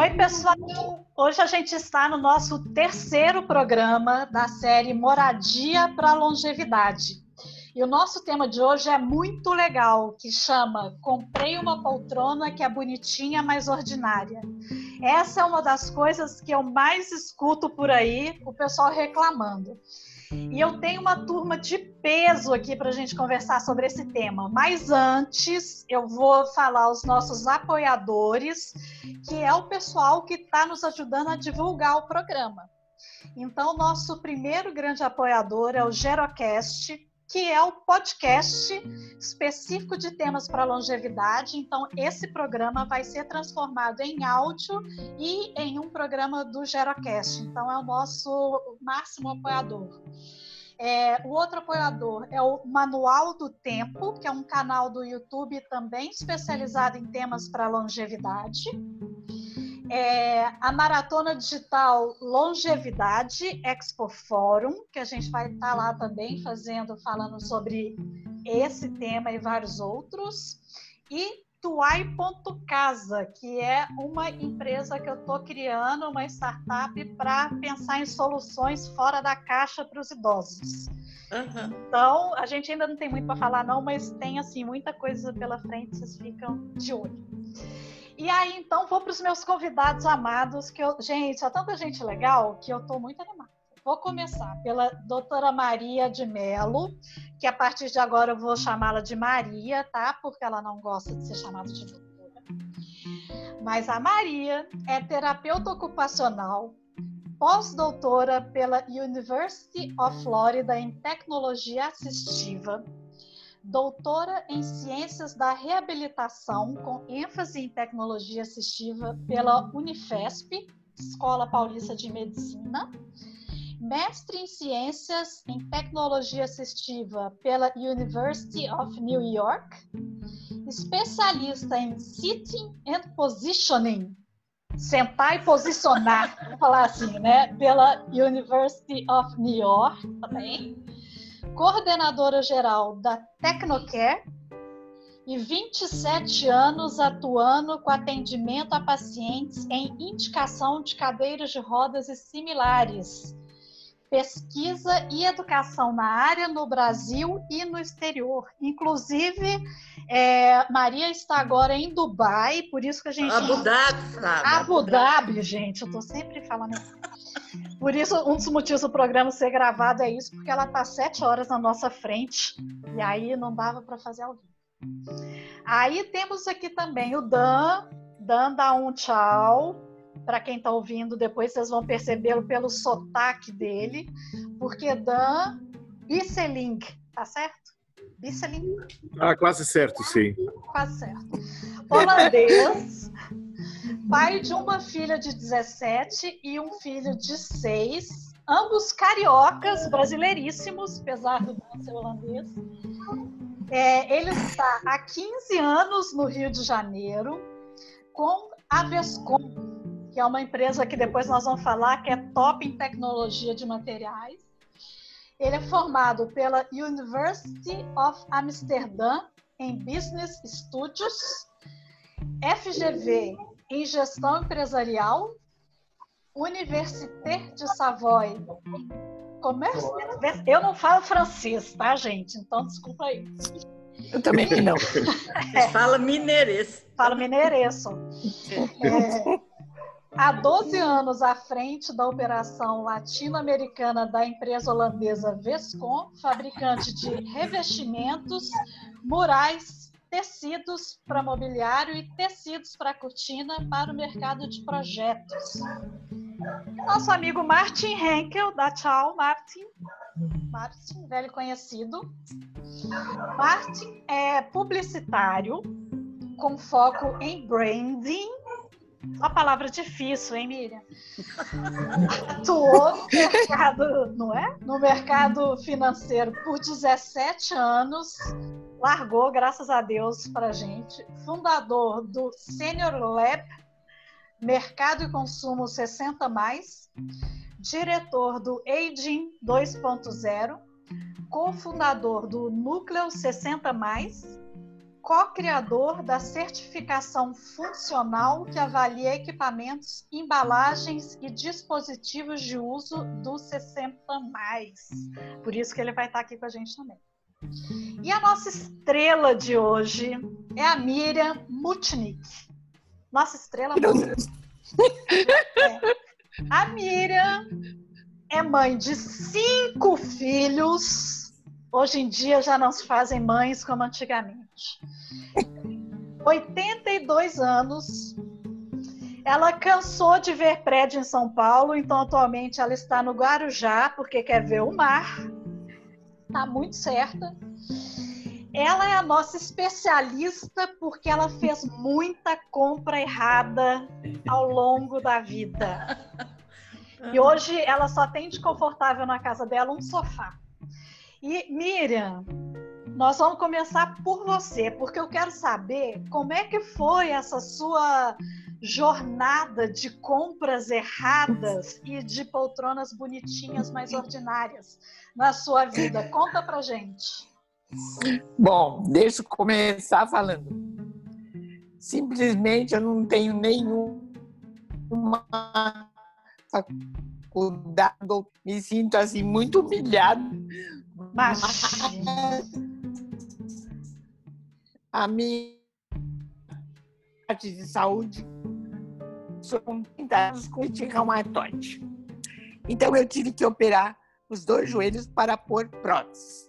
Oi, pessoal! Hoje a gente está no nosso terceiro programa da série Moradia para Longevidade. E o nosso tema de hoje é muito legal, que chama Comprei uma poltrona que é bonitinha, mas ordinária. Essa é uma das coisas que eu mais escuto por aí, o pessoal reclamando. E eu tenho uma turma de peso aqui para a gente conversar sobre esse tema. Mas antes, eu vou falar os nossos apoiadores, que é o pessoal que está nos ajudando a divulgar o programa. Então, nosso primeiro grande apoiador é o Gerocast, que é o podcast específico de temas para longevidade. Então, esse programa vai ser transformado em áudio e em um programa do Gerocast. Então, é o nosso máximo apoiador. É, o outro apoiador é o Manual do Tempo, que é um canal do YouTube também especializado em temas para longevidade é, a Maratona Digital Longevidade Expo Fórum, que a gente vai estar tá lá também fazendo, falando sobre esse tema e vários outros. E Tuai.casa, que é uma empresa que eu estou criando, uma startup para pensar em soluções fora da caixa para os idosos. Uhum. Então, a gente ainda não tem muito para falar, não, mas tem assim muita coisa pela frente, vocês ficam de olho. E aí, então, vou para os meus convidados amados, que eu, gente, há tanta gente legal que eu estou muito animada. Vou começar pela doutora Maria de Melo, que a partir de agora eu vou chamá-la de Maria, tá? Porque ela não gosta de ser chamada de doutora. Mas a Maria é terapeuta ocupacional, pós-doutora pela University of Florida em tecnologia assistiva doutora em Ciências da Reabilitação, com ênfase em tecnologia assistiva pela Unifesp, Escola Paulista de Medicina, mestre em Ciências em Tecnologia Assistiva pela University of New York, especialista em Sitting and Positioning, sentar e posicionar, vamos falar assim, né, pela University of New York também coordenadora geral da Tecnocare e 27 anos atuando com atendimento a pacientes em indicação de cadeiras de rodas e similares, pesquisa e educação na área no Brasil e no exterior. Inclusive, é, Maria está agora em Dubai, por isso que a gente. Abu Dhabi? Abu Dhabi, gente, eu estou sempre falando assim. Por isso, um dos motivos do programa ser gravado é isso, porque ela está sete horas na nossa frente e aí não dava para fazer ao vivo. Aí temos aqui também o Dan. Dan dá um tchau. Para quem está ouvindo, depois vocês vão percebê-lo pelo sotaque dele, porque Dan Bisseling, tá certo? Bisseling? Ah, quase certo, sim. Quase certo. Holandês pai de uma filha de 17 e um filho de 6, ambos cariocas, brasileiríssimos, apesar do ser holandês. É, ele está há 15 anos no Rio de Janeiro com a Vescom, que é uma empresa que depois nós vamos falar que é top em tecnologia de materiais. Ele é formado pela University of Amsterdam em Business Studios, FGV em gestão empresarial, Université de Savoy. Comércio. Eu não falo francês, tá, gente? Então, desculpa aí. Eu também não. É. Fala mineirês. Fala mineirês. É, há 12 anos à frente da operação latino-americana da empresa holandesa Vescom, fabricante de revestimentos, murais tecidos para mobiliário e tecidos para cortina para o mercado de projetos. Nosso amigo Martin Henkel, da Tchau, Martin. Martin, velho conhecido. Martin é publicitário com foco em branding. Uma palavra difícil, hein, Miriam? Atuou no mercado, não é? No mercado financeiro por 17 anos, largou, graças a Deus, para gente. Fundador do Senior Lab, Mercado e Consumo 60 mais, diretor do Aging 2.0, cofundador do Núcleo 60 mais, co-criador da certificação funcional que avalia equipamentos, embalagens e dispositivos de uso do 60 mais. Por isso que ele vai estar aqui com a gente também. E a nossa estrela de hoje é a Miriam Mutnik. Nossa estrela. É. A Miriam é mãe de cinco filhos. Hoje em dia já não se fazem mães como antigamente. 82 anos. Ela cansou de ver prédio em São Paulo, então atualmente ela está no Guarujá porque quer ver o mar. Tá muito certa. Ela é a nossa especialista porque ela fez muita compra errada ao longo da vida. E hoje ela só tem de confortável na casa dela um sofá. E Miriam, nós vamos começar por você, porque eu quero saber como é que foi essa sua jornada de compras erradas e de poltronas bonitinhas, mais ordinárias na sua vida. Conta pra gente. Bom, deixa eu começar falando. Simplesmente eu não tenho nenhuma faculdade, me sinto assim muito humilhado. Mas a minha parte de saúde sou com 30 anos com reumatoide. Então eu tive que operar os dois joelhos para pôr próteses.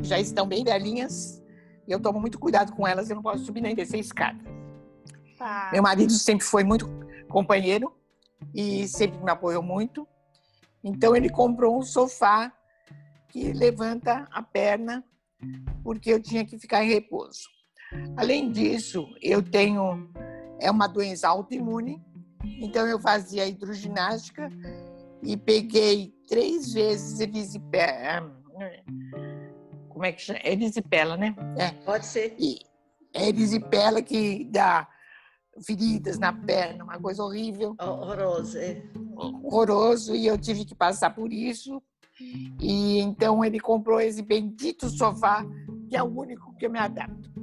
Já estão bem velhinhas e eu tomo muito cuidado com elas, eu não posso subir nem descer escada. Tá. Meu marido sempre foi muito companheiro e sempre me apoiou muito. Então ele comprou um sofá que levanta a perna porque eu tinha que ficar em repouso. Além disso, eu tenho é uma doença autoimune, então eu fazia hidroginástica e peguei três vezes erisipela. Como é que chama? Erisipela, né? É. Pode ser. E erisipela que dá feridas na perna, uma coisa horrível. Horroroso, é. Horroroso, e eu tive que passar por isso. E então ele comprou esse bendito sofá, que é o único que eu me adapto.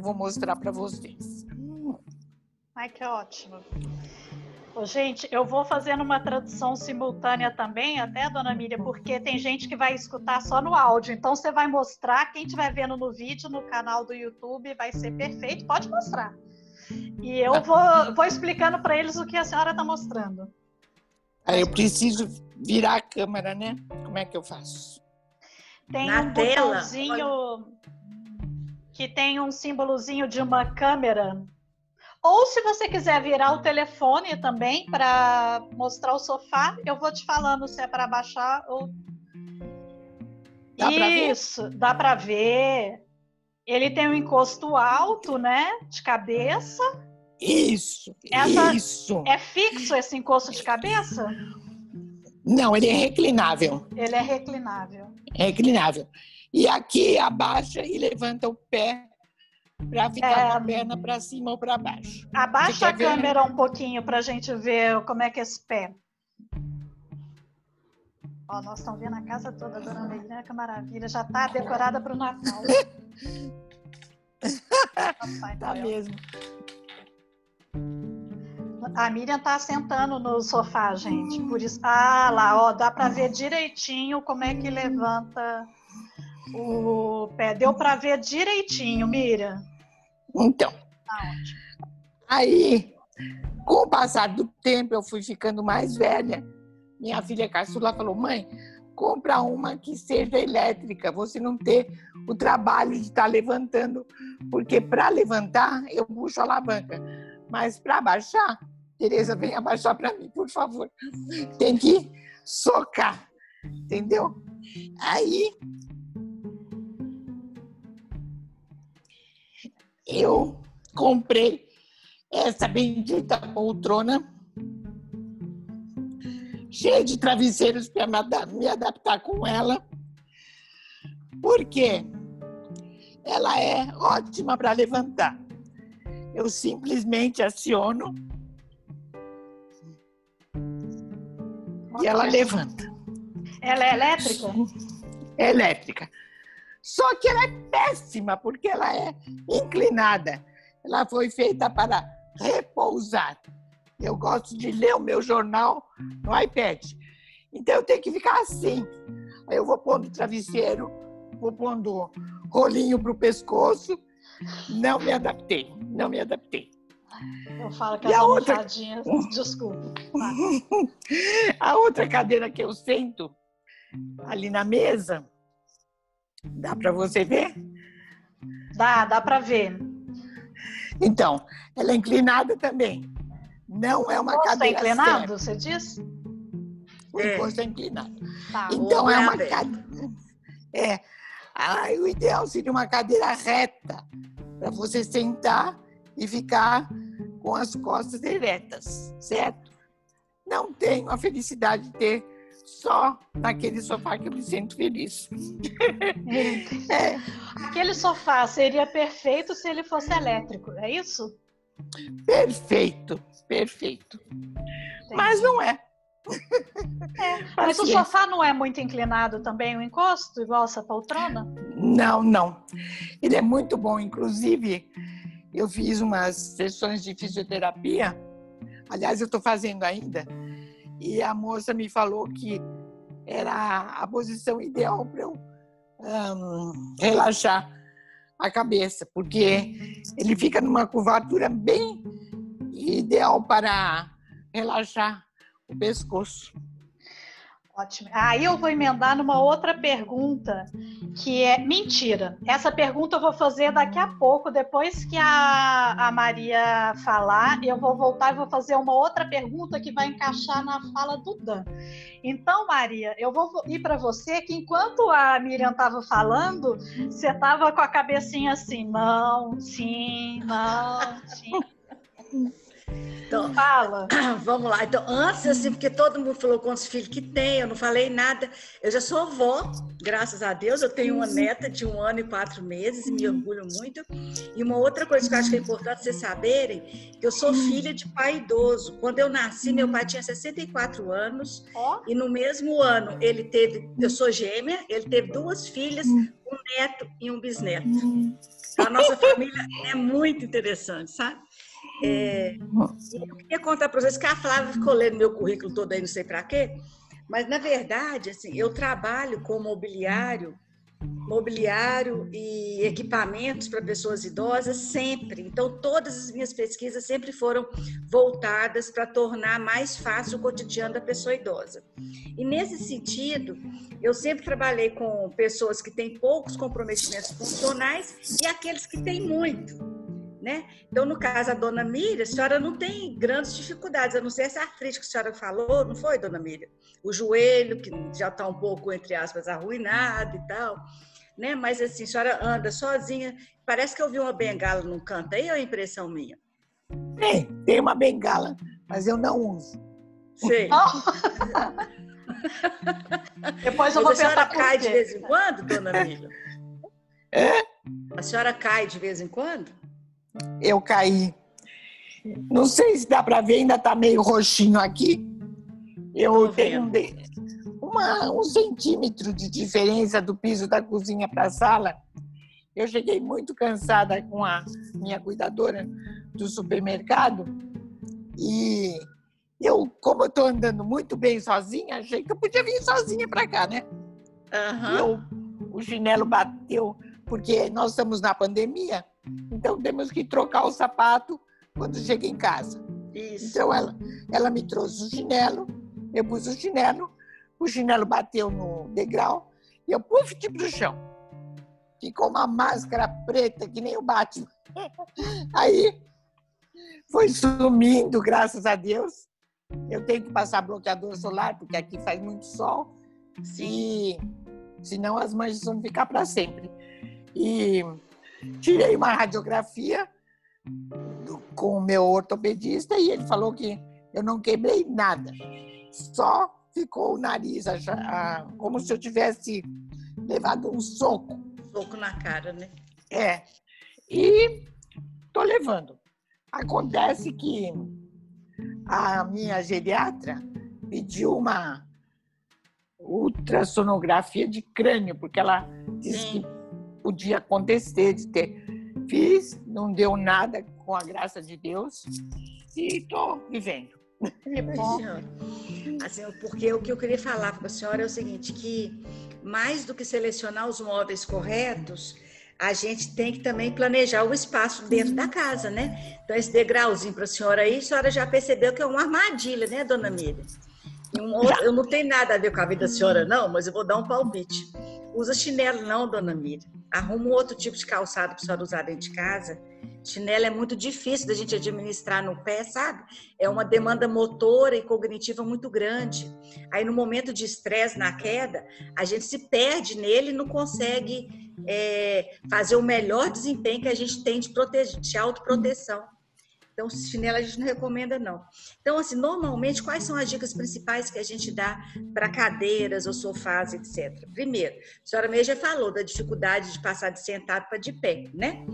Eu vou mostrar para vocês. Ai, que ótimo. Ô, gente, eu vou fazendo uma tradução simultânea também, até, dona Miriam, porque tem gente que vai escutar só no áudio. Então, você vai mostrar, quem estiver vendo no vídeo, no canal do YouTube, vai ser perfeito. Pode mostrar. E eu vou, vou explicando para eles o que a senhora está mostrando. Aí eu preciso virar a câmera, né? Como é que eu faço? Tem Na um tela. botãozinho Olha. Que tem um símbolozinho de uma câmera. Ou se você quiser virar o telefone também para mostrar o sofá, eu vou te falando se é para baixar ou. Dá Isso, dá para ver. Ele tem um encosto alto, né? De cabeça. Isso, Essa, isso. É fixo esse encosto de cabeça? Não, ele é reclinável. Ele é reclinável. É reclinável. E aqui abaixa e levanta o pé para ficar é... com a perna para cima ou para baixo. Abaixa a câmera ver? um pouquinho para a gente ver como é que é esse pé. Ó, nós estamos vendo a casa toda, dona Meirina, que maravilha. Já está decorada para o Natal. tá mesmo. A Miriam tá sentando no sofá, gente. Por isso. Ah, lá, ó, dá para ver direitinho como é que levanta o pé. Deu para ver direitinho, Miriam. Então. Tá aí, com o passar do tempo, eu fui ficando mais velha. Minha filha caçula falou: mãe, compra uma que seja elétrica, você não ter o trabalho de estar tá levantando, porque para levantar eu puxo a alavanca, mas para baixar, Tereza, vem abaixar para mim, por favor. Tem que socar, entendeu? Aí eu comprei essa bendita poltrona cheia de travesseiros para me adaptar com ela, porque ela é ótima para levantar. Eu simplesmente aciono e ela levanta. Ela é elétrica? É elétrica. Só que ela é péssima, porque ela é inclinada. Ela foi feita para repousar. Eu gosto de ler o meu jornal no iPad. Então eu tenho que ficar assim. Aí eu vou pondo travesseiro, vou pondo rolinho para o pescoço. Não me adaptei, não me adaptei. Eu falo que e as outra... desculpa. a outra cadeira que eu sento ali na mesa, dá para você ver? Dá, dá para ver. Então, ela é inclinada também. Não é uma o cadeira. é inclinado, você diz? O é. encosto é inclinado. Tá. Então é uma cadeira. É. Ah, o ideal seria uma cadeira reta para você sentar e ficar com as costas eretas, certo? Não tenho a felicidade de ter só naquele sofá que eu me sinto feliz. é. Aquele sofá seria perfeito se ele fosse elétrico, é isso? Perfeito, perfeito. Entendi. Mas não é. é. Mas o sofá não é muito inclinado também, o encosto, igual essa poltrona? Não, não. Ele é muito bom. Inclusive, eu fiz umas sessões de fisioterapia. Aliás, eu estou fazendo ainda. E a moça me falou que era a posição ideal para eu um, relaxar a cabeça, porque ele fica numa curvatura bem ideal para relaxar o pescoço. Ótimo. Aí eu vou emendar numa outra pergunta, que é mentira. Essa pergunta eu vou fazer daqui a pouco, depois que a, a Maria falar, eu vou voltar e vou fazer uma outra pergunta que vai encaixar na fala do Dan. Então, Maria, eu vou ir para você que enquanto a Miriam estava falando, você estava com a cabecinha assim, não, sim, não, sim. Então, Fala. Vamos lá. Então, antes, assim, porque todo mundo falou quantos filhos que tem, eu não falei nada. Eu já sou avó, graças a Deus. Eu tenho uma neta de um ano e quatro meses e me orgulho muito. E uma outra coisa que eu acho que é importante vocês saberem, que eu sou filha de pai idoso. Quando eu nasci, meu pai tinha 64 anos. Oh. E no mesmo ano, ele teve, eu sou gêmea, ele teve duas filhas, um neto e um bisneto. A nossa família é muito interessante, sabe? É, eu queria contar para vocês que a Flávia ficou lendo meu currículo todo aí, não sei para quê, mas na verdade, assim, eu trabalho com mobiliário, mobiliário e equipamentos para pessoas idosas sempre. Então, todas as minhas pesquisas sempre foram voltadas para tornar mais fácil o cotidiano da pessoa idosa. E nesse sentido, eu sempre trabalhei com pessoas que têm poucos comprometimentos funcionais e aqueles que têm muito. Né? Então, no caso, a dona Miriam, a senhora não tem grandes dificuldades, a não ser essa artrite que a senhora falou, não foi, dona Miriam? O joelho, que já está um pouco, entre aspas, arruinado e tal, né? Mas, assim, a senhora anda sozinha, parece que eu vi uma bengala num canto aí, ou é impressão minha? Tem, tem uma bengala, mas eu não uso. Sei. Depois eu vou pensar A senhora cai de vez em quando, dona Miriam? É? A senhora cai de vez em quando? Eu caí. Não sei se dá para ver, ainda está meio roxinho aqui. Eu tenho um, uma, um centímetro de diferença do piso da cozinha para a sala. Eu cheguei muito cansada com a minha cuidadora do supermercado e eu, como eu estou andando muito bem sozinha, achei que eu podia vir sozinha para cá, né? Uhum. Eu, o chinelo bateu, porque nós estamos na pandemia, então temos que trocar o sapato quando chega em casa. Isso. Então ela, ela me trouxe o chinelo, eu pus o chinelo, o chinelo bateu no degrau e eu puf de pro chão. Ficou uma máscara preta que nem o Batman. Aí foi sumindo, graças a Deus. Eu tenho que passar bloqueador solar, porque aqui faz muito sol. Sim. E senão as manchas vão ficar para sempre. E Tirei uma radiografia do, com o meu ortopedista e ele falou que eu não quebrei nada. Só ficou o nariz como se eu tivesse levado um soco. Soco na cara, né? É. E tô levando. Acontece que a minha geriatra pediu uma ultrassonografia de crânio, porque ela disse Sim. que podia acontecer de ter. Fiz, não deu nada com a graça de Deus e estou vivendo. Assim, porque o que eu queria falar para a senhora é o seguinte, que mais do que selecionar os móveis corretos, a gente tem que também planejar o espaço dentro da casa, né? Então, esse degrauzinho para a senhora aí, a senhora já percebeu que é uma armadilha, né, dona Miriam? eu não tenho nada a ver com a vida da senhora, não, mas eu vou dar um palpite. Usa chinelo, não, dona Miriam. Arruma um outro tipo de calçado para a senhora usar dentro de casa. Chinelo é muito difícil da gente administrar no pé, sabe? É uma demanda motora e cognitiva muito grande. Aí, no momento de estresse na queda, a gente se perde nele e não consegue é, fazer o melhor desempenho que a gente tem de, de autoproteção. Então, chinelo a gente não recomenda, não. Então, assim, normalmente, quais são as dicas principais que a gente dá para cadeiras ou sofás, etc? Primeiro, a senhora mesmo já falou da dificuldade de passar de sentado para de pé, né?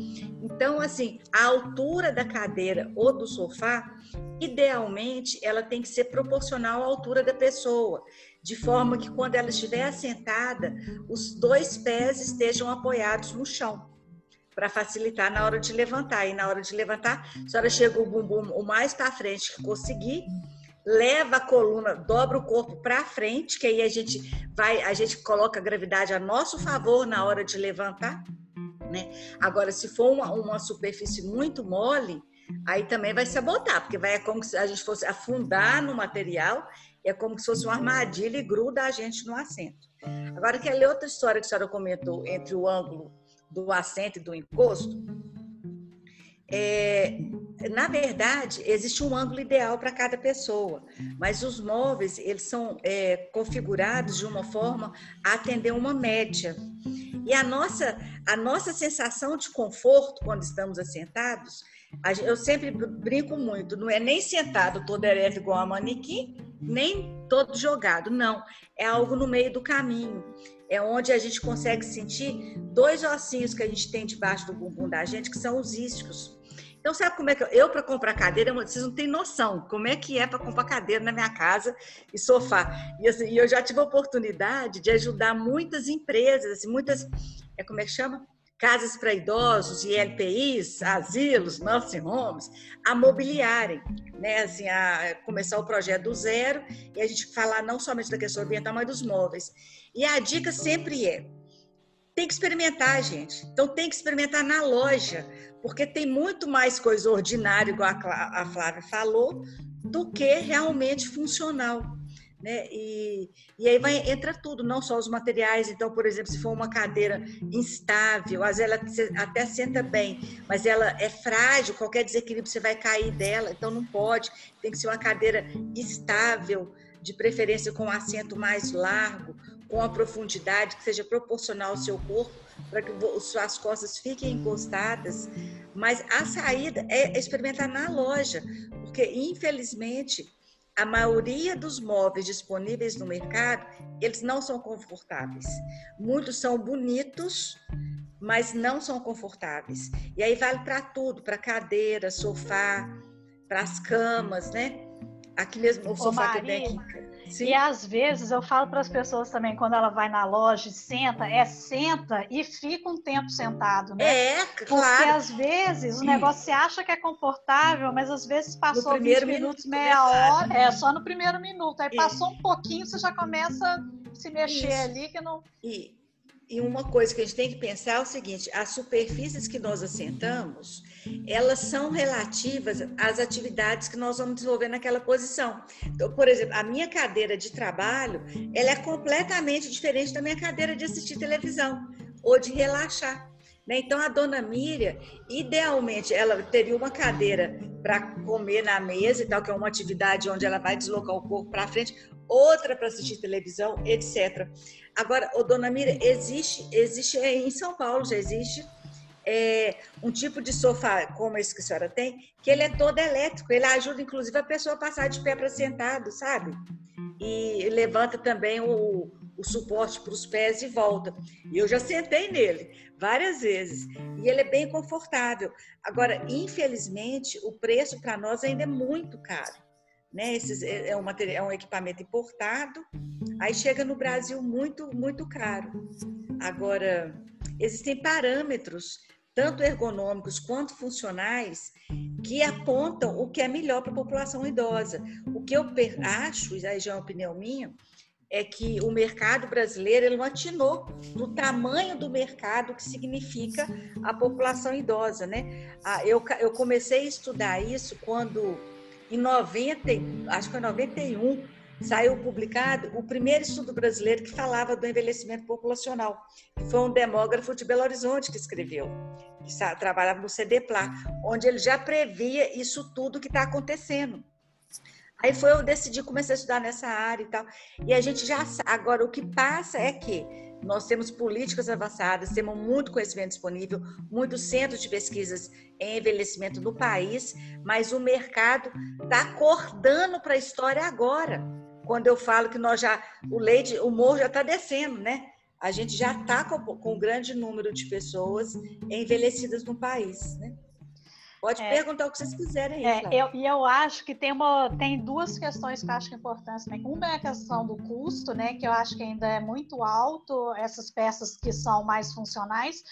Então, assim, a altura da cadeira ou do sofá, idealmente, ela tem que ser proporcional à altura da pessoa, de forma que quando ela estiver assentada, os dois pés estejam apoiados no chão para facilitar na hora de levantar. E na hora de levantar, a senhora chega o bumbum o mais para frente que conseguir, leva a coluna, dobra o corpo para frente, que aí a gente vai, a gente coloca a gravidade a nosso favor na hora de levantar, né? Agora, se for uma, uma superfície muito mole, aí também vai sabotar, porque vai é como se a gente fosse afundar no material, é como se fosse uma armadilha e gruda a gente no assento. Agora, ler outra história que a senhora comentou entre o ângulo do assento e do encosto, é, na verdade, existe um ângulo ideal para cada pessoa, mas os móveis eles são é, configurados de uma forma a atender uma média. E a nossa, a nossa sensação de conforto quando estamos assentados, eu sempre brinco muito, não é nem sentado todo ereto igual a manequim, nem todo jogado, não. É algo no meio do caminho é onde a gente consegue sentir dois ossinhos que a gente tem debaixo do bumbum da gente, que são os isquios. Então, sabe como é que eu, eu para comprar cadeira, vocês não têm noção como é que é para comprar cadeira na minha casa e sofá. E, assim, eu já tive a oportunidade de ajudar muitas empresas, assim, muitas, é como é que chama? Casas para idosos e LPIs, asilos, nursing homes, a mobiliarem, né? Assim, a começar o projeto do zero e a gente falar não somente da questão ambiental, mas dos móveis. E a dica sempre é: tem que experimentar, gente. Então tem que experimentar na loja, porque tem muito mais coisa ordinária, igual a Flávia falou, do que realmente funcional. Né? E, e aí vai, entra tudo, não só os materiais. Então, por exemplo, se for uma cadeira instável, às vezes ela até senta bem, mas ela é frágil, qualquer desequilíbrio você vai cair dela, então não pode. Tem que ser uma cadeira estável, de preferência com um assento mais largo, com a profundidade que seja proporcional ao seu corpo, para que suas costas fiquem encostadas. Mas a saída é experimentar na loja, porque infelizmente a maioria dos móveis disponíveis no mercado, eles não são confortáveis. Muitos são bonitos, mas não são confortáveis. E aí vale para tudo, para cadeira, sofá, para as camas, né? Aqui mesmo o sofá Ô, que eu tenho aqui Sim. E às vezes eu falo para as pessoas também, quando ela vai na loja e senta, é senta e fica um tempo sentado, né? É, claro. Porque às vezes Sim. o negócio você acha que é confortável, mas às vezes passou 20 minuto, minutos, meia hora, é só no primeiro minuto. Aí passou um pouquinho, você já começa a se mexer Isso. ali que não. E, e uma coisa que a gente tem que pensar é o seguinte: as superfícies que nós assentamos, elas são relativas às atividades que nós vamos desenvolver naquela posição. Então, por exemplo, a minha cadeira de trabalho, ela é completamente diferente da minha cadeira de assistir televisão ou de relaxar. Né? Então, a dona Miriam, idealmente, ela teria uma cadeira para comer na mesa e tal, que é uma atividade onde ela vai deslocar o corpo para frente, outra para assistir televisão, etc. Agora, o dona Miriam, existe, existe em São Paulo já existe é, um tipo de sofá como esse que a senhora tem, que ele é todo elétrico, ele ajuda inclusive a pessoa a passar de pé para sentado, sabe? E levanta também o, o suporte para os pés e volta. E eu já sentei nele várias vezes. E ele é bem confortável. Agora, infelizmente, o preço para nós ainda é muito caro. Né? Esses, é, é, um material, é um equipamento importado, aí chega no Brasil muito, muito caro. Agora, existem parâmetros, tanto ergonômicos quanto funcionais, que apontam o que é melhor para a população idosa. O que eu acho, e aí já é uma opinião minha, é que o mercado brasileiro ele não atinou no tamanho do mercado que significa a população idosa, né? Ah, eu, eu comecei a estudar isso quando, em 90, acho que foi 91, saiu publicado o primeiro estudo brasileiro que falava do envelhecimento populacional, foi um demógrafo de Belo Horizonte que escreveu, que trabalhava no CDPLA, onde ele já previa isso tudo que está acontecendo. Aí foi eu decidi começar a estudar nessa área e tal. E a gente já agora o que passa é que nós temos políticas avançadas, temos muito conhecimento disponível, muitos centros de pesquisas em envelhecimento no país, mas o mercado está acordando para a história agora. Quando eu falo que nós já o leite, o morro já está descendo, né? A gente já está com, com um grande número de pessoas envelhecidas no país, né? Pode é, perguntar o que vocês quiserem aí. É, eu, e eu acho que tem, uma, tem duas questões que eu acho que é importantes também. Uma é a questão do custo, né? Que eu acho que ainda é muito alto, essas peças que são mais funcionais.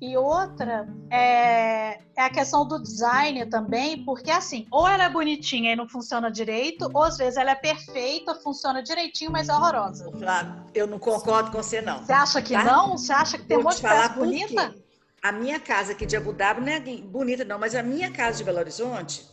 E outra é, é a questão do design também, porque assim, ou ela é bonitinha e não funciona direito, ou às vezes ela é perfeita, funciona direitinho, mas é horrorosa. Flávio, eu não concordo com você, não. Você acha que tá? não? Você acha que tem Vou um monte de peça bonita? A minha casa aqui de Abu Dhabi não é bonita, não, mas a minha casa de Belo Horizonte,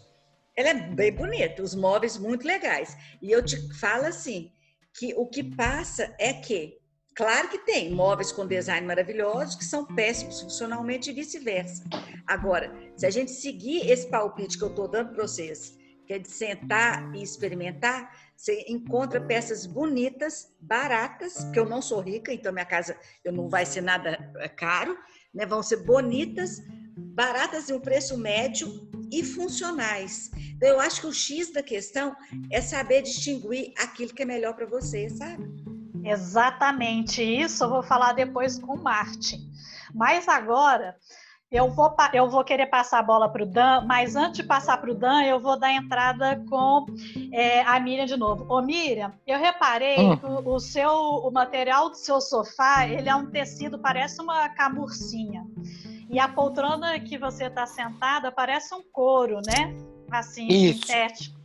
ela é bem bonita, os móveis muito legais. E eu te falo assim, que o que passa é que, claro que tem móveis com design maravilhosos que são péssimos funcionalmente e vice-versa. Agora, se a gente seguir esse palpite que eu estou dando para vocês, que é de sentar e experimentar, você encontra peças bonitas, baratas, porque eu não sou rica, então minha casa eu não vai ser nada é, caro, né? Vão ser bonitas, baratas em um preço médio e funcionais. Então, eu acho que o X da questão é saber distinguir aquilo que é melhor para você, sabe? Exatamente. Isso eu vou falar depois com o Martin. Mas agora eu vou, eu vou querer passar a bola para o Dan, mas antes de passar para o Dan, eu vou dar entrada com é, a Miriam de novo. Ô Miriam, eu reparei hum. que o, o, seu, o material do seu sofá, ele é um tecido, parece uma camurcinha. E a poltrona que você está sentada parece um couro, né? Assim, Isso. sintético.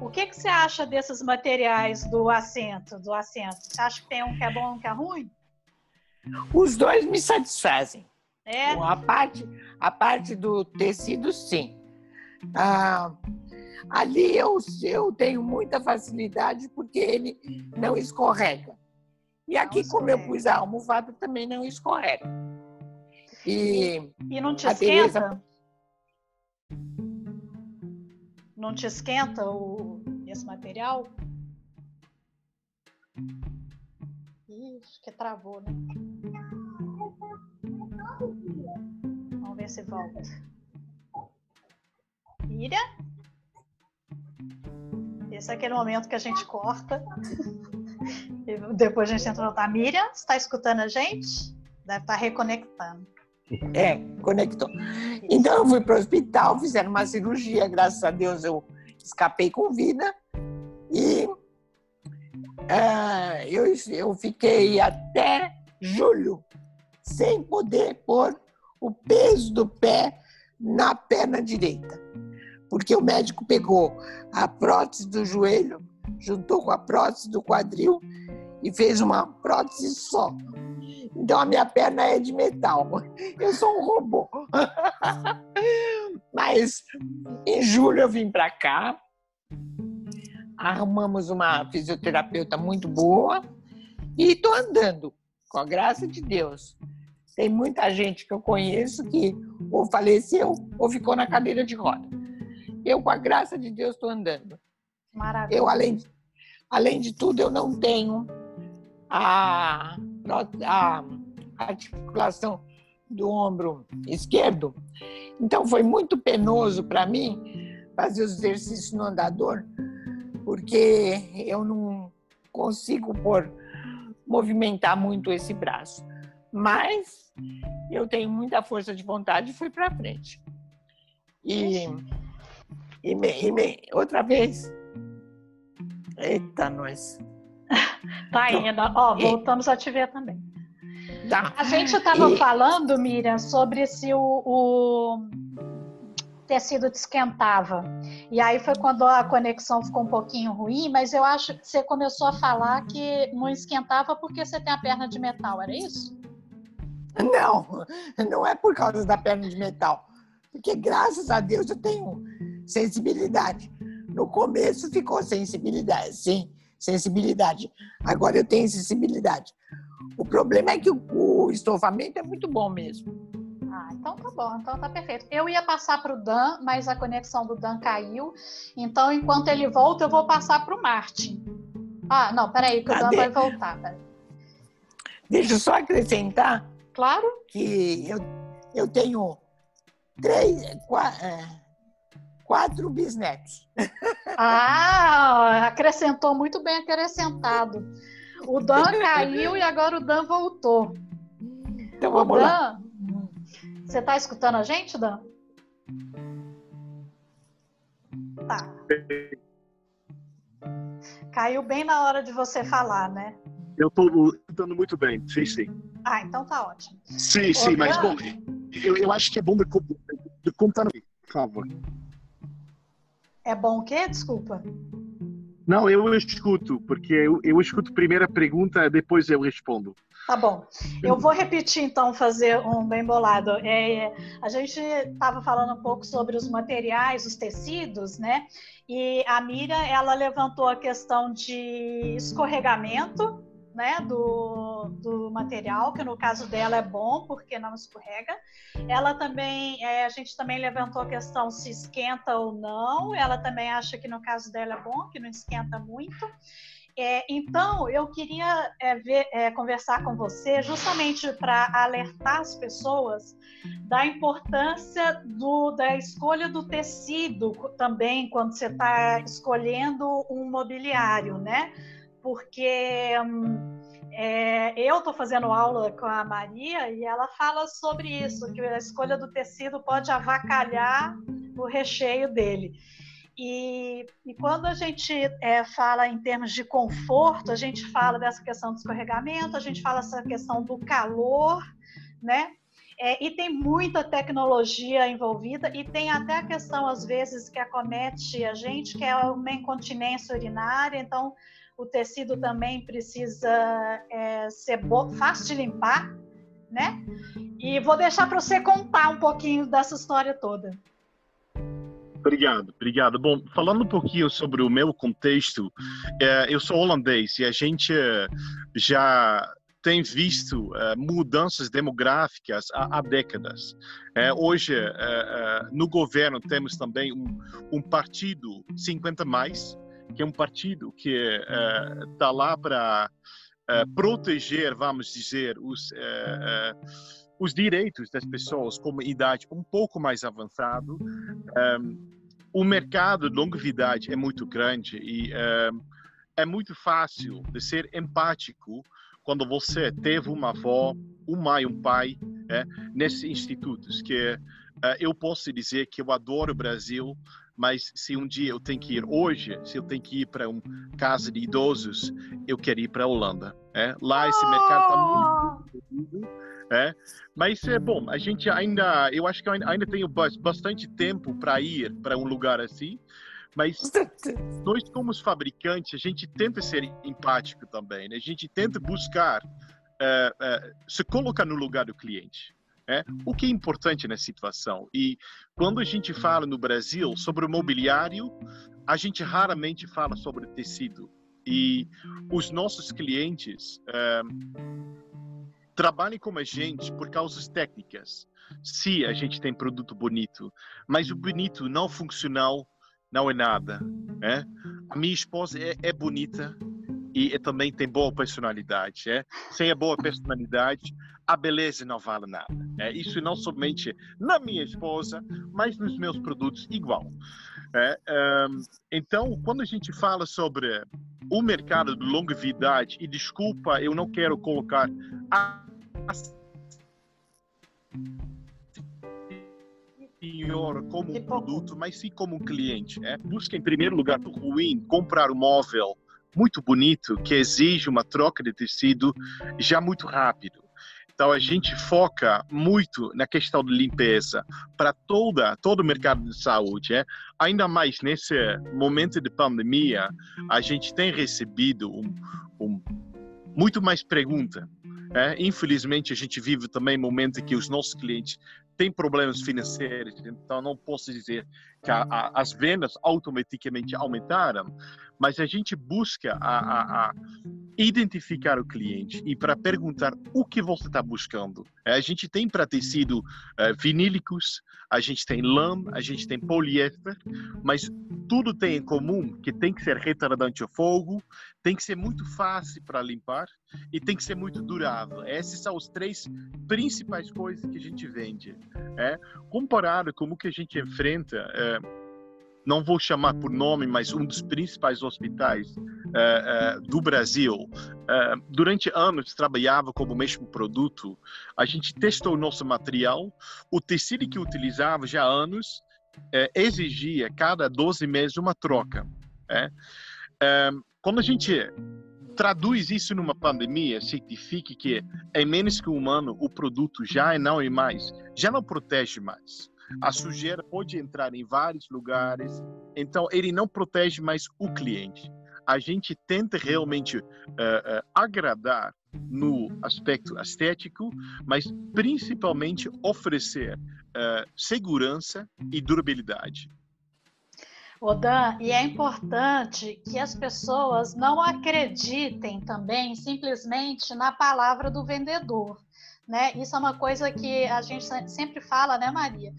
O que, que você acha desses materiais do assento, do assento? Você acha que tem um que é bom e um que é ruim? Os dois me satisfazem. É. a parte, a parte do tecido, sim. Ah, ali eu, eu tenho muita facilidade porque ele não escorrega. E aqui, como eu pus a almofada, também não escorrega. E, e não te esquenta? Tereza... Não te esquenta o, esse material? Ih, acho que travou, né? Vamos ver se volta. Miriam? Esse é aquele momento que a gente corta. e depois a gente tenta voltar. Miriam, está escutando a gente? Deve estar reconectando. É, conectou. Então eu fui para o hospital, fizeram uma cirurgia, graças a Deus eu escapei com vida. E uh, eu, eu fiquei até julho sem poder pôr o peso do pé na perna direita. Porque o médico pegou a prótese do joelho, juntou com a prótese do quadril e fez uma prótese só. Então a minha perna é de metal. Eu sou um robô. Mas em julho eu vim para cá, arrumamos uma fisioterapeuta muito boa e estou andando, com a graça de Deus. Tem muita gente que eu conheço que ou faleceu ou ficou na cadeira de roda. Eu, com a graça de Deus, estou andando. Maravilha. Eu, além de, além de tudo, eu não tenho a, a articulação do ombro esquerdo. Então, foi muito penoso para mim fazer os exercícios no andador, porque eu não consigo por movimentar muito esse braço. Mas eu tenho muita força de vontade e fui para frente. E, e, me, e me, outra vez. Eita, nós. Tá ainda. Ó, voltamos a te ver também. Tá. A gente estava e... falando, Miriam, sobre se o, o tecido te esquentava. E aí foi quando a conexão ficou um pouquinho ruim, mas eu acho que você começou a falar que não esquentava porque você tem a perna de metal, era isso? Não, não é por causa da perna de metal. Porque graças a Deus eu tenho sensibilidade. No começo ficou sensibilidade, sim, sensibilidade. Agora eu tenho sensibilidade. O problema é que o estofamento é muito bom mesmo. Ah, então tá bom, então tá perfeito. Eu ia passar para o Dan, mas a conexão do Dan caiu. Então, enquanto ele volta, eu vou passar para o Martin. Ah, não, peraí, que o Dan vai voltar. Peraí. Deixa eu só acrescentar. Claro. Que eu, eu tenho três, quatro, é, quatro bisnetos. Ah, acrescentou muito bem acrescentado. O Dan caiu e agora o Dan voltou. Então vamos Dan, lá. Você está escutando a gente, Dan? Tá. Caiu bem na hora de você falar, né? Eu estou escutando muito bem, sim, sim. Ah, então tá ótimo. Sim, sim, mas bom, eu, eu acho que é bom de, de contar, por favor. É bom o quê? Desculpa. Não, eu escuto, porque eu, eu escuto primeiro a pergunta, depois eu respondo. Tá bom. Eu vou repetir, então, fazer um bem bolado. É, a gente estava falando um pouco sobre os materiais, os tecidos, né? E a Miriam, ela levantou a questão de escorregamento, né, do, do material, que no caso dela é bom, porque não escorrega. Ela também, é, a gente também levantou a questão se esquenta ou não. Ela também acha que no caso dela é bom, que não esquenta muito. É, então, eu queria é, ver, é, conversar com você justamente para alertar as pessoas da importância do, da escolha do tecido também quando você está escolhendo um mobiliário, né? Porque é, eu estou fazendo aula com a Maria e ela fala sobre isso, que a escolha do tecido pode avacalhar o recheio dele. E, e quando a gente é, fala em termos de conforto, a gente fala dessa questão do escorregamento, a gente fala essa questão do calor, né? É, e tem muita tecnologia envolvida e tem até a questão, às vezes, que acomete a gente, que é uma incontinência urinária. Então, o tecido também precisa é, ser fácil de limpar, né? E vou deixar para você contar um pouquinho dessa história toda. Obrigado, obrigado. Bom, falando um pouquinho sobre o meu contexto, é, eu sou holandês e a gente já tem visto uh, mudanças demográficas há, décadas. É, hoje, no governo, temos também um, um, partido 50 mais, que é um partido que está lá para proteger, vamos dizer, os os direitos das pessoas com idade um pouco mais avançado. Um, o mercado de longevidade é muito grande e um, é muito fácil de ser empático quando você teve uma avó, uma mãe, um pai é, nesses institutos. Que uh, eu posso dizer que eu adoro o Brasil, mas se um dia eu tenho que ir hoje, se eu tenho que ir para uma casa de idosos, eu quero ir para a Holanda. É? Lá esse mercado está muito é? Mas é bom, a gente ainda, eu acho que ainda tenho bastante tempo para ir para um lugar assim. Mas nós, como fabricantes, a gente tenta ser empático também. Né? A gente tenta buscar uh, uh, se colocar no lugar do cliente. É? O que é importante nessa situação. E quando a gente fala no Brasil sobre o mobiliário, a gente raramente fala sobre tecido. E os nossos clientes. Uh, trabalhem como a gente por causas técnicas. Se a gente tem produto bonito, mas o bonito não funcional não é nada. É? A minha esposa é, é bonita e é, também tem boa personalidade. É? Sem a boa personalidade, a beleza não vale nada. É? Isso não somente na minha esposa, mas nos meus produtos igual. É? Um, então, quando a gente fala sobre o mercado de longevidade, e desculpa, eu não quero colocar a pior como um produto, mas sim como um cliente. É? Busca, em primeiro lugar, ruim, comprar um móvel muito bonito que exige uma troca de tecido já muito rápido. Então a gente foca muito na questão de limpeza para toda todo o mercado de saúde. É? Ainda mais nesse momento de pandemia, a gente tem recebido um, um, muito mais pergunta. É? Infelizmente a gente vive também momentos em que os nossos clientes têm problemas financeiros, então não posso dizer que a, a, as vendas automaticamente aumentaram, mas a gente busca a, a identificar o cliente e para perguntar o que você está buscando. A gente tem para tecido uh, vinílicos, a gente tem lã, a gente tem poliéster, mas tudo tem em comum que tem que ser retardante ao fogo, tem que ser muito fácil para limpar e tem que ser muito durável. Esses são os três principais coisas que a gente vende. É, comparado com o que a gente enfrenta, é, não vou chamar por nome, mas um dos principais hospitais uh, uh, do Brasil, uh, durante anos trabalhava com o mesmo produto. A gente testou nosso material, o tecido que utilizava já há anos exigia cada 12 meses uma troca. É? quando a gente traduz isso numa pandemia, significa que em menos que um ano o produto já não é mais, já não protege mais. A sujeira pode entrar em vários lugares, então ele não protege mais o cliente. A gente tenta realmente uh, uh, agradar no aspecto estético, mas principalmente oferecer uh, segurança e durabilidade. Odan, e é importante que as pessoas não acreditem também simplesmente na palavra do vendedor né? Isso é uma coisa que a gente sempre fala, né, Maria?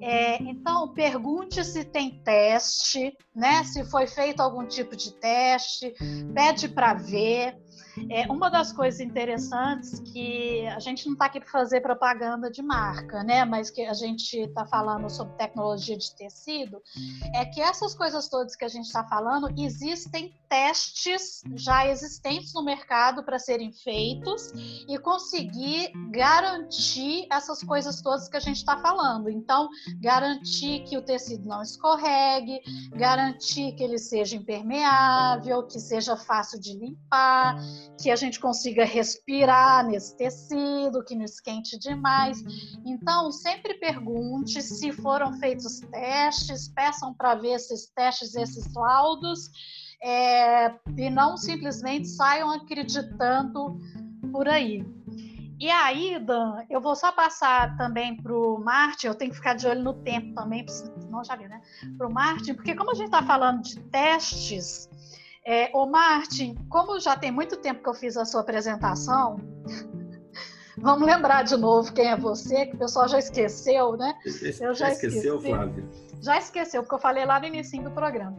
É, então, pergunte se tem teste, né? Se foi feito algum tipo de teste, pede para ver. É, uma das coisas interessantes que a gente não está aqui para fazer propaganda de marca, né? Mas que a gente está falando sobre tecnologia de tecido, é que essas coisas todas que a gente está falando existem testes já existentes no mercado para serem feitos e conseguir garantir essas coisas todas que a gente está falando. Então, garantir que o tecido não escorregue, garantir que ele seja impermeável, que seja fácil de limpar, que a gente consiga respirar nesse tecido, que não esquente demais. Então, sempre pergunte se foram feitos testes, peçam para ver esses testes, esses laudos, é, e não simplesmente saiam acreditando por aí. E aí, Dan, eu vou só passar também para o Martin, eu tenho que ficar de olho no tempo também, senão já viu, né? Para o Martin, porque como a gente está falando de testes, é, ô Martin, como já tem muito tempo que eu fiz a sua apresentação, vamos lembrar de novo quem é você, que o pessoal já esqueceu, né? Eu já, já esqueceu, esqueci. Flávia? Já esqueceu, porque eu falei lá no início do programa.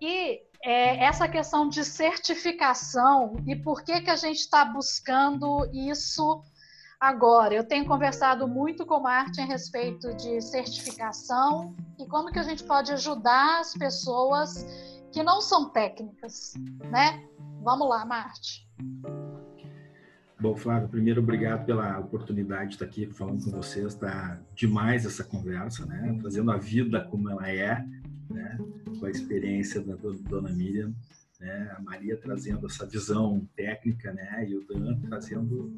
E é, essa questão de certificação e por que, que a gente está buscando isso agora. Eu tenho conversado muito com o Martin a respeito de certificação e como que a gente pode ajudar as pessoas que não são técnicas, né? Vamos lá, Marte. Bom, Flávio, primeiro, obrigado pela oportunidade de estar aqui falando com vocês. Está demais essa conversa, né? Trazendo a vida como ela é, né? Com a experiência da dona Miriam, né? A Maria trazendo essa visão técnica, né? E o Dan trazendo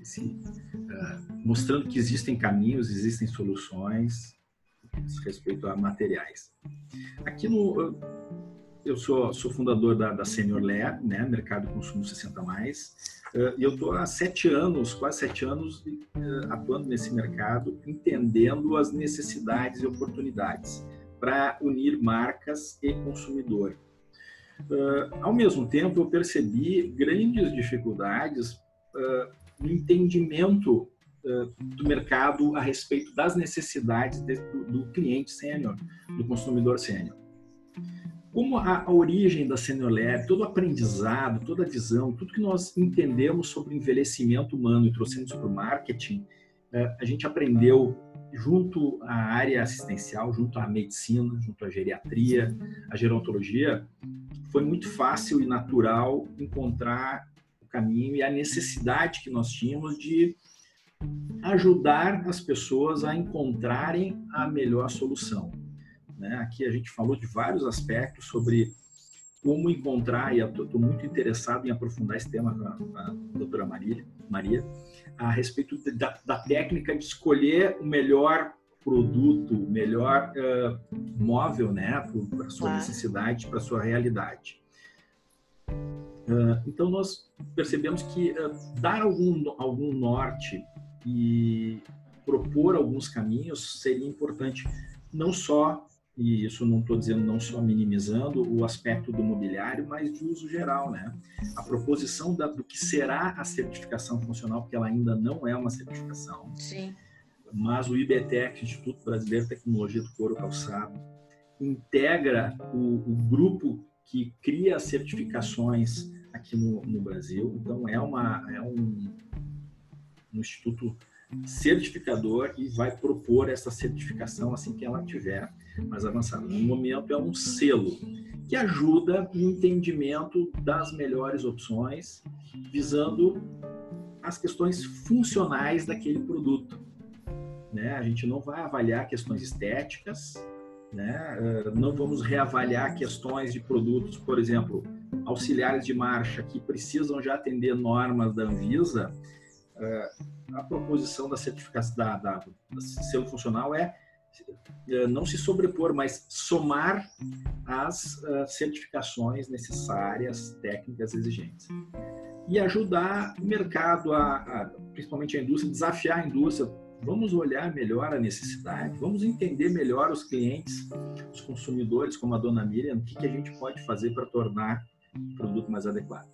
esse, uh, mostrando que existem caminhos, existem soluções respeito a materiais. Aqui no eu sou, sou fundador da, da Senior Lab, né, Mercado Consumo 60 mais. Uh, e eu estou há sete anos, quase sete anos, uh, atuando nesse mercado, entendendo as necessidades e oportunidades para unir marcas e consumidor. Uh, ao mesmo tempo, eu percebi grandes dificuldades no entendimento do mercado a respeito das necessidades de, do cliente sênior, do consumidor sênior como a, origem da Senior todo o aprendizado, toda a visão, tudo que nós entendemos sobre envelhecimento humano e trouxemos para o marketing, é, a gente aprendeu junto à área assistencial, junto à medicina, junto à geriatria, à gerontologia, foi muito fácil e natural encontrar o caminho e a necessidade que nós tínhamos de ajudar as pessoas a encontrarem a melhor solução. Né? Aqui a gente falou de vários aspectos sobre como encontrar, e estou muito interessado em aprofundar esse tema com a, com a doutora Maria, Maria a respeito da, da técnica de escolher o melhor produto, o melhor uh, móvel, né, para sua necessidade, para sua realidade. Uh, então nós percebemos que uh, dar algum algum norte e propor alguns caminhos seria importante, não só e isso não estou dizendo não só minimizando o aspecto do mobiliário, mas de uso geral, né? A proposição da, do que será a certificação funcional, porque ela ainda não é uma certificação. Sim. Mas o IBTEC, Instituto Brasileiro de Tecnologia do Couro Calçado, integra o, o grupo que cria as certificações aqui no, no Brasil. Então é uma é um, um instituto certificador e vai propor essa certificação assim que ela tiver mais avançada. No momento é um selo que ajuda no entendimento das melhores opções, visando as questões funcionais daquele produto. Né? A gente não vai avaliar questões estéticas, né? não vamos reavaliar questões de produtos, por exemplo, auxiliares de marcha que precisam já atender normas da Anvisa. A proposição da certificação da, da, da selo funcional é, não se sobrepor, mas somar as uh, certificações necessárias, técnicas exigentes. E ajudar o mercado, a, a, principalmente a indústria, desafiar a indústria. Vamos olhar melhor a necessidade, vamos entender melhor os clientes, os consumidores, como a dona Miriam, o que, que a gente pode fazer para tornar o produto mais adequado.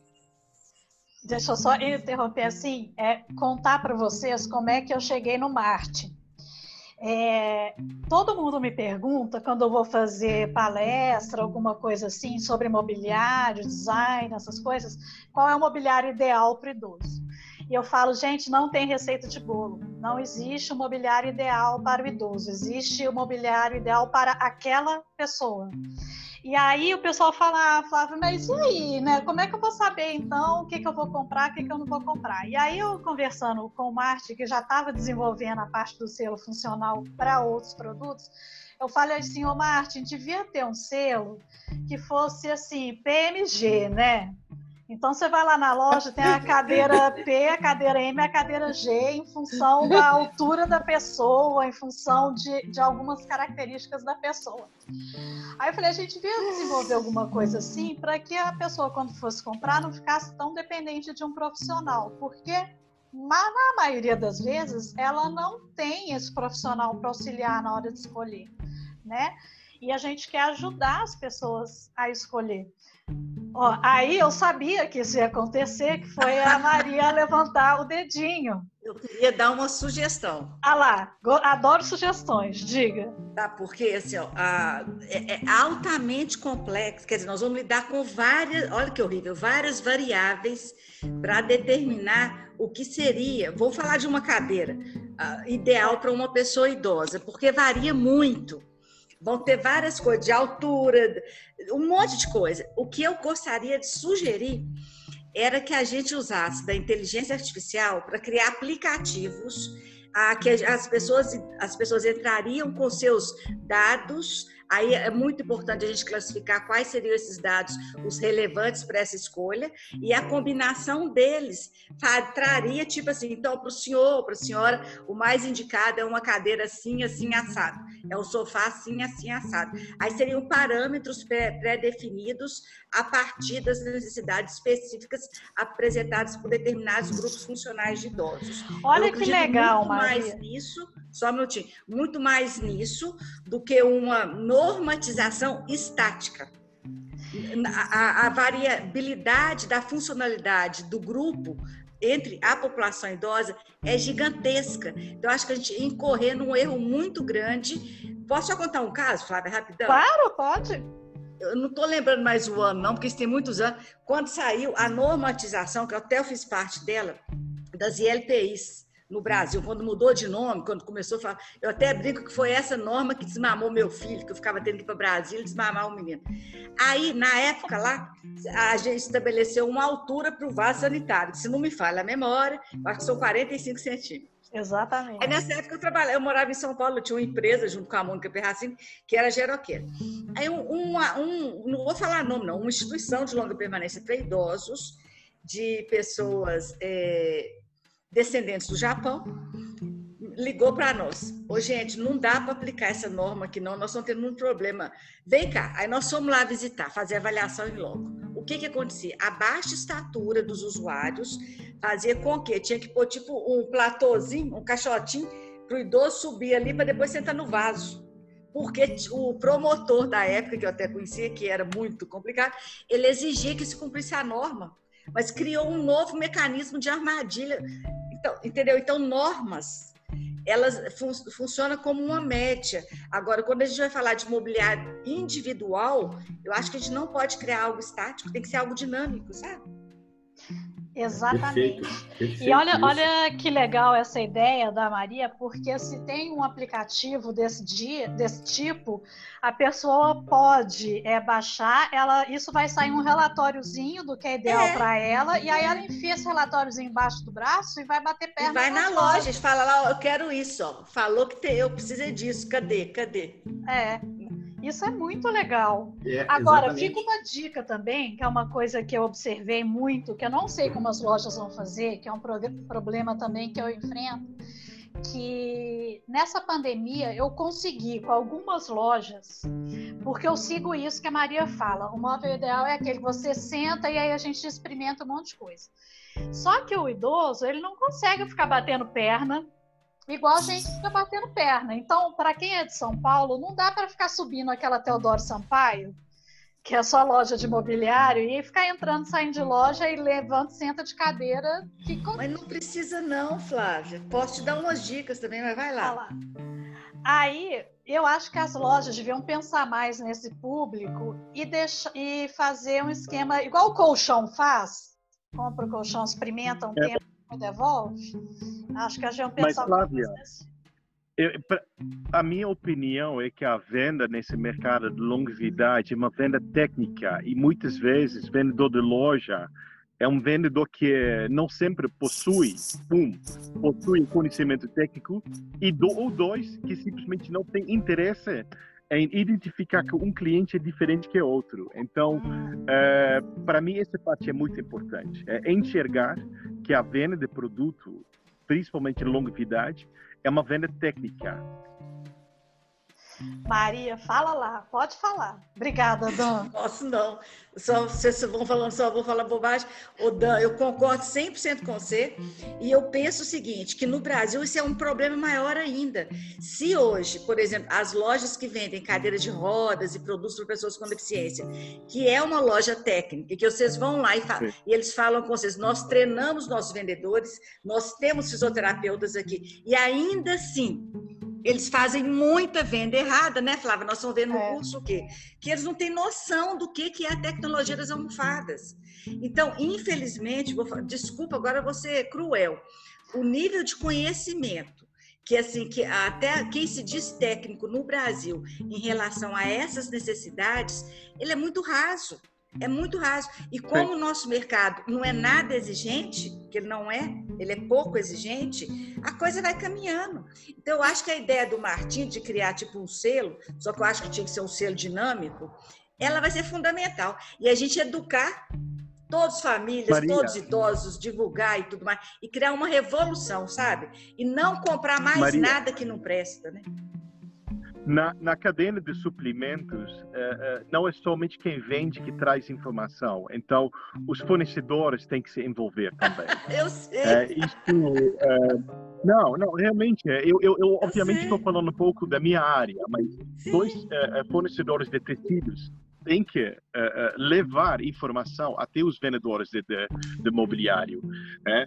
Deixa eu só interromper assim, é, contar para vocês como é que eu cheguei no Marte. É, todo mundo me pergunta quando eu vou fazer palestra, alguma coisa assim, sobre mobiliário, design, essas coisas, qual é o mobiliário ideal para idoso. E eu falo, gente, não tem receita de bolo. Não existe o um mobiliário ideal para o idoso. Existe o um mobiliário ideal para aquela pessoa. E aí o pessoal fala, ah, Flávio, mas e aí, né? Como é que eu vou saber então o que, que eu vou comprar, o que, que eu não vou comprar? E aí eu conversando com o Marte, que já estava desenvolvendo a parte do selo funcional para outros produtos, eu falei assim, ô Martin, devia ter um selo que fosse assim, PMG, né? Então você vai lá na loja, tem a cadeira P, a cadeira M, a cadeira G, em função da altura da pessoa, em função de, de algumas características da pessoa. Aí eu falei, a gente devia desenvolver alguma coisa assim para que a pessoa, quando fosse comprar, não ficasse tão dependente de um profissional, porque mas na maioria das vezes ela não tem esse profissional para auxiliar na hora de escolher, né? E a gente quer ajudar as pessoas a escolher. Ó, aí eu sabia que isso ia acontecer, que foi a Maria levantar o dedinho. Eu queria dar uma sugestão. Ah lá, adoro sugestões, diga. Tá, porque assim, ó, a, é, é, altamente complexo, quer dizer, nós vamos lidar com várias, olha que horrível, várias variáveis para determinar o que seria, vou falar de uma cadeira, uh, ideal para uma pessoa idosa, porque varia muito. Vão ter várias coisas de altura, um monte de coisa. O que eu gostaria de sugerir era que a gente usasse da inteligência artificial para criar aplicativos a que as pessoas as pessoas entrariam com seus dados Aí é muito importante a gente classificar quais seriam esses dados, os relevantes para essa escolha, e a combinação deles traria, tipo assim, então, para o senhor, para a senhora, o mais indicado é uma cadeira assim, assim, assado. É um sofá assim, assim, assado. Aí seriam parâmetros pré-definidos a partir das necessidades específicas apresentadas por determinados grupos funcionais de idosos. Olha que legal, muito Maria. mais nisso, só um minutinho, muito mais nisso do que uma normatização estática. A, a, variabilidade da funcionalidade do grupo entre a população idosa é gigantesca. Então, acho que a gente incorrer num erro muito grande. Posso só contar um caso, Flávia, rapidão? Claro, pode. Eu não estou lembrando mais o ano, não, porque isso tem muitos anos. Quando saiu a normatização, que até eu fiz parte dela, das ILPIs no Brasil, quando mudou de nome, quando começou a falar. Eu até brinco que foi essa norma que desmamou meu filho, que eu ficava tendo que ir para o Brasil desmamar o menino. Aí, na época lá, a gente estabeleceu uma altura para o vaso sanitário, que se não me falha a memória, acho que são 45 centímetros. Exatamente. Aí nessa época eu trabalhava, eu morava em São Paulo, eu tinha uma empresa junto com a Mônica Perracini, que era geroqueira. Aí um, uma, um, não vou falar nome não, uma instituição de longa permanência para idosos, de pessoas é, descendentes do Japão, ligou para nós. Ô, gente, não dá para aplicar essa norma aqui, não. Nós estamos tendo um problema. Vem cá. Aí nós fomos lá visitar, fazer avaliação em loco. O que que acontecia? A baixa estatura dos usuários fazia com que tinha que pôr tipo um platôzinho, um caixotinho, para o idoso subir ali para depois sentar no vaso. Porque o promotor da época, que eu até conhecia, que era muito complicado, ele exigia que se cumprisse a norma, mas criou um novo mecanismo de armadilha. Então, entendeu? Então, normas elas fun funcionam como uma média. Agora, quando a gente vai falar de imobiliário individual, eu acho que a gente não pode criar algo estático, tem que ser algo dinâmico, sabe? Exatamente. Perfeito, perfeito, e olha, olha que legal essa ideia da Maria, porque se tem um aplicativo desse, dia, desse tipo, a pessoa pode é, baixar, ela, isso vai sair um relatóriozinho do que é ideal é. para ela, e aí ela enfia esse relatóriozinho embaixo do braço e vai bater perna. E vai na loja, fala lá, eu quero isso, ó. falou que tem, eu preciso disso, cadê, cadê? É. Isso é muito legal. É, Agora, exatamente. fica uma dica também, que é uma coisa que eu observei muito, que eu não sei como as lojas vão fazer, que é um problema também que eu enfrento, que nessa pandemia eu consegui com algumas lojas, porque eu sigo isso que a Maria fala, o móvel ideal é aquele que você senta e aí a gente experimenta um monte de coisa. Só que o idoso, ele não consegue ficar batendo perna, igual a gente fica batendo perna. Então, para quem é de São Paulo, não dá para ficar subindo aquela Teodoro Sampaio, que é só loja de mobiliário, e ficar entrando, saindo de loja e levanta, senta de cadeira. Fica... Mas não precisa não, Flávia. Posso te dar umas dicas também, mas vai lá. lá. Aí, eu acho que as lojas deviam pensar mais nesse público e, deixa, e fazer um esquema igual o colchão faz. Compra o colchão, experimenta um é. tempo e devolve. Acho que a gente pensar Flávia, eu, a minha opinião é que a venda nesse mercado de longevidade é uma venda técnica e muitas vezes vendedor de loja é um vendedor que não sempre possui um possui conhecimento técnico e do, ou dois que simplesmente não tem interesse em identificar que um cliente é diferente que outro. Então, é, para mim essa parte é muito importante, é enxergar que a venda de produto principalmente longevidade, é uma venda técnica. Maria, fala lá, pode falar. Obrigada, Dan. Posso não. Só, vocês vão falando, só vou falar bobagem. O Dan, eu concordo 100% com você. E eu penso o seguinte, que no Brasil isso é um problema maior ainda. Se hoje, por exemplo, as lojas que vendem cadeiras de rodas e produtos para pessoas com deficiência, que é uma loja técnica, que vocês vão lá e, falam, e eles falam com vocês, nós treinamos nossos vendedores, nós temos fisioterapeutas aqui. E ainda assim, eles fazem muita venda errada, né, Flávia? Nós estamos vendo no é. curso o quê? Que eles não têm noção do que, que é a tecnologia das almofadas. Então, infelizmente, vou, desculpa, agora vou ser cruel. O nível de conhecimento que assim que até quem se diz técnico no Brasil em relação a essas necessidades, ele é muito raso. É muito raso. E como o nosso mercado não é nada exigente, que ele não é, ele é pouco exigente, a coisa vai caminhando. Então, eu acho que a ideia do Martim de criar tipo um selo, só que eu acho que tinha que ser um selo dinâmico, ela vai ser fundamental. E a gente educar todos os famílias, Maria. todos idosos, divulgar e tudo mais, e criar uma revolução, sabe? E não comprar mais Maria. nada que não presta, né? Na, na cadeia de suprimentos, uh, uh, não é somente quem vende que traz informação. Então, os fornecedores têm que se envolver também. eu sei. Uh, isso, não, não, realmente, eu, eu, eu obviamente estou falando um pouco da minha área, mas Sim. dois fornecedores de tecidos têm que levar informação até os vendedores de, de, de mobiliário. Né?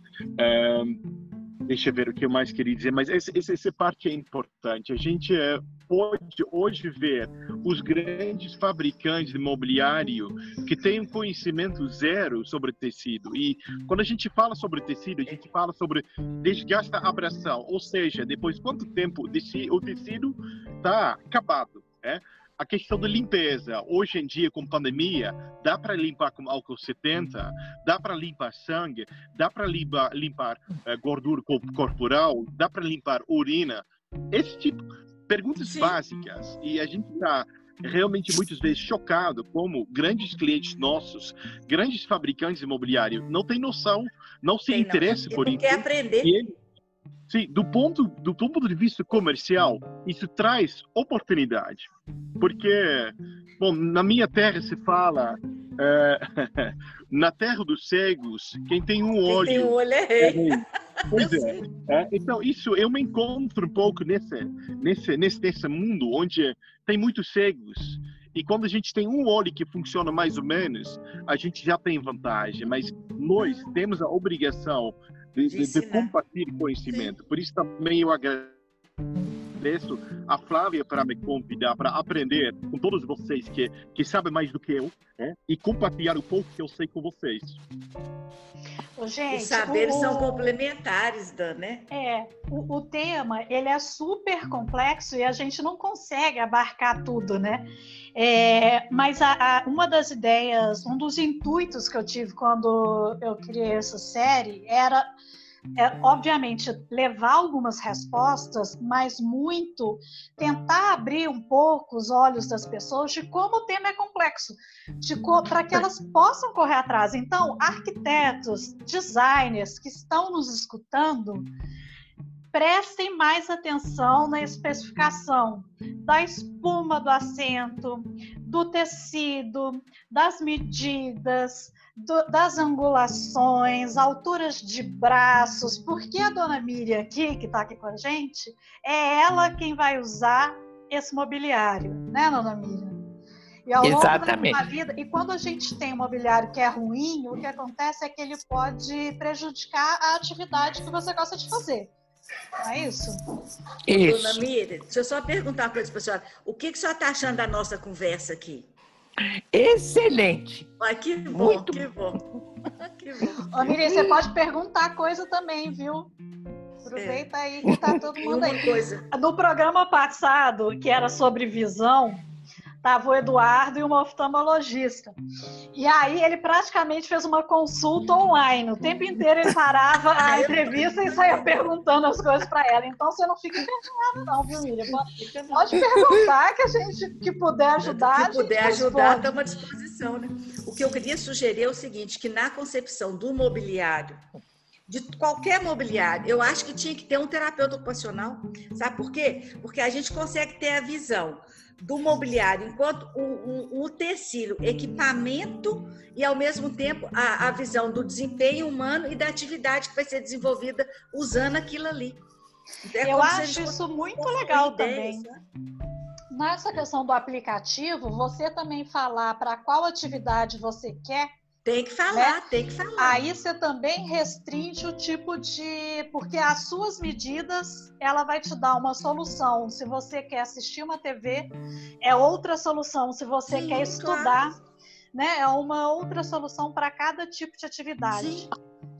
Deixa eu ver o que eu mais queria dizer, mas essa, essa parte é importante. A gente é, pode hoje ver os grandes fabricantes de mobiliário que têm um conhecimento zero sobre tecido. E quando a gente fala sobre tecido, a gente fala sobre desgaste abração, ou seja, depois de quanto tempo o tecido está acabado. É? A questão da limpeza. Hoje em dia, com pandemia, dá para limpar com álcool 70, dá para limpar sangue, dá para limpar, limpar uh, gordura corporal, dá para limpar urina. Esse tipo perguntas Sim. básicas e a gente está realmente muitas vezes chocado como grandes clientes nossos, grandes fabricantes imobiliários, não têm noção, não se interessam por isso. Quer aprender. E ele, sim, do ponto do ponto de vista comercial, isso traz oportunidade, porque bom, na minha terra se fala é, na terra dos cegos, quem tem um olho. Quem tem um olho é rei. É pois é. é. Então, isso eu me encontro um pouco nesse, nesse, nesse, nesse mundo onde tem muitos cegos. E quando a gente tem um olho que funciona mais ou menos, a gente já tem vantagem. Mas nós temos a obrigação de, de, de compartilhar conhecimento. Por isso também eu agradeço agradeço a Flávia para me convidar para aprender com todos vocês que, que sabem mais do que eu né? e compartilhar o pouco que eu sei com vocês. Gente, Os saberes o, são complementares, Dan, né? É, o, o, tema ele é super complexo e a gente não consegue abarcar tudo, né? É, mas a, a, uma das ideias, um dos intuitos que eu tive quando eu criei essa série era é, obviamente, levar algumas respostas, mas muito tentar abrir um pouco os olhos das pessoas de como o tema é complexo, para que elas possam correr atrás. Então, arquitetos, designers que estão nos escutando, prestem mais atenção na especificação da espuma do assento, do tecido, das medidas, do, das angulações, alturas de braços, porque a dona Miriam aqui, que está aqui com a gente, é ela quem vai usar esse mobiliário, né, dona Miriam? E ao Exatamente. longo da vida, e quando a gente tem um mobiliário que é ruim, o que acontece é que ele pode prejudicar a atividade que você gosta de fazer. Não é isso? Isso. Dona Miriam, deixa eu só perguntar uma coisa para a senhora. O que, que a senhora está achando da nossa conversa aqui? Excelente. Ai, que bom, Muito que bom. que bom. Ô, Miriam, você pode perguntar coisa também, viu? Aproveita é. aí que tá todo mundo aí. Coisa. No programa passado, que era sobre visão, Tava o Eduardo e uma oftalmologista. E aí ele praticamente fez uma consulta online. O tempo inteiro ele parava a entrevista e saía perguntando as coisas para ela. Então você não fica envergonhada, não, viu, Miriam? Pode perguntar que a gente que puder ajudar. Que puder ajudar, estamos à disposição, né? O que eu queria sugerir é o seguinte: que na concepção do mobiliário, de qualquer mobiliário, eu acho que tinha que ter um terapeuta ocupacional. Sabe por quê? Porque a gente consegue ter a visão do mobiliário, enquanto o, o, o tecido, equipamento e, ao mesmo tempo, a, a, visão do desempenho humano e da atividade que vai ser desenvolvida usando aquilo ali. É Eu acho isso muito legal ideias, também. Né? Nessa questão do aplicativo, você também falar para qual atividade você quer tem que falar, né? tem que falar. Aí você também restringe o tipo de. Porque as suas medidas, ela vai te dar uma solução. Se você quer assistir uma TV, é outra solução. Se você Sim, quer estudar, claro. né? É uma outra solução para cada tipo de atividade. Sim.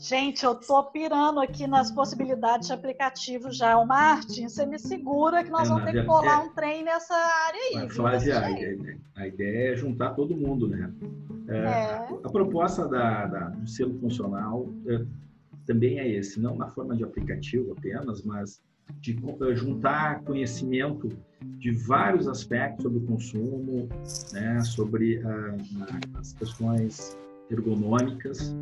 Gente, eu tô pirando aqui nas possibilidades de aplicativo já. O Martin, você me segura que nós é, vamos ter que colar é, um trem nessa área aí. Flávia, a, a, ideia é juntar todo mundo, né? É, é. A proposta da, da, do selo funcional é, também é esse, não na forma de aplicativo apenas, mas de é, juntar conhecimento de vários aspectos sobre o consumo, né, sobre uh, as questões ergonômicas,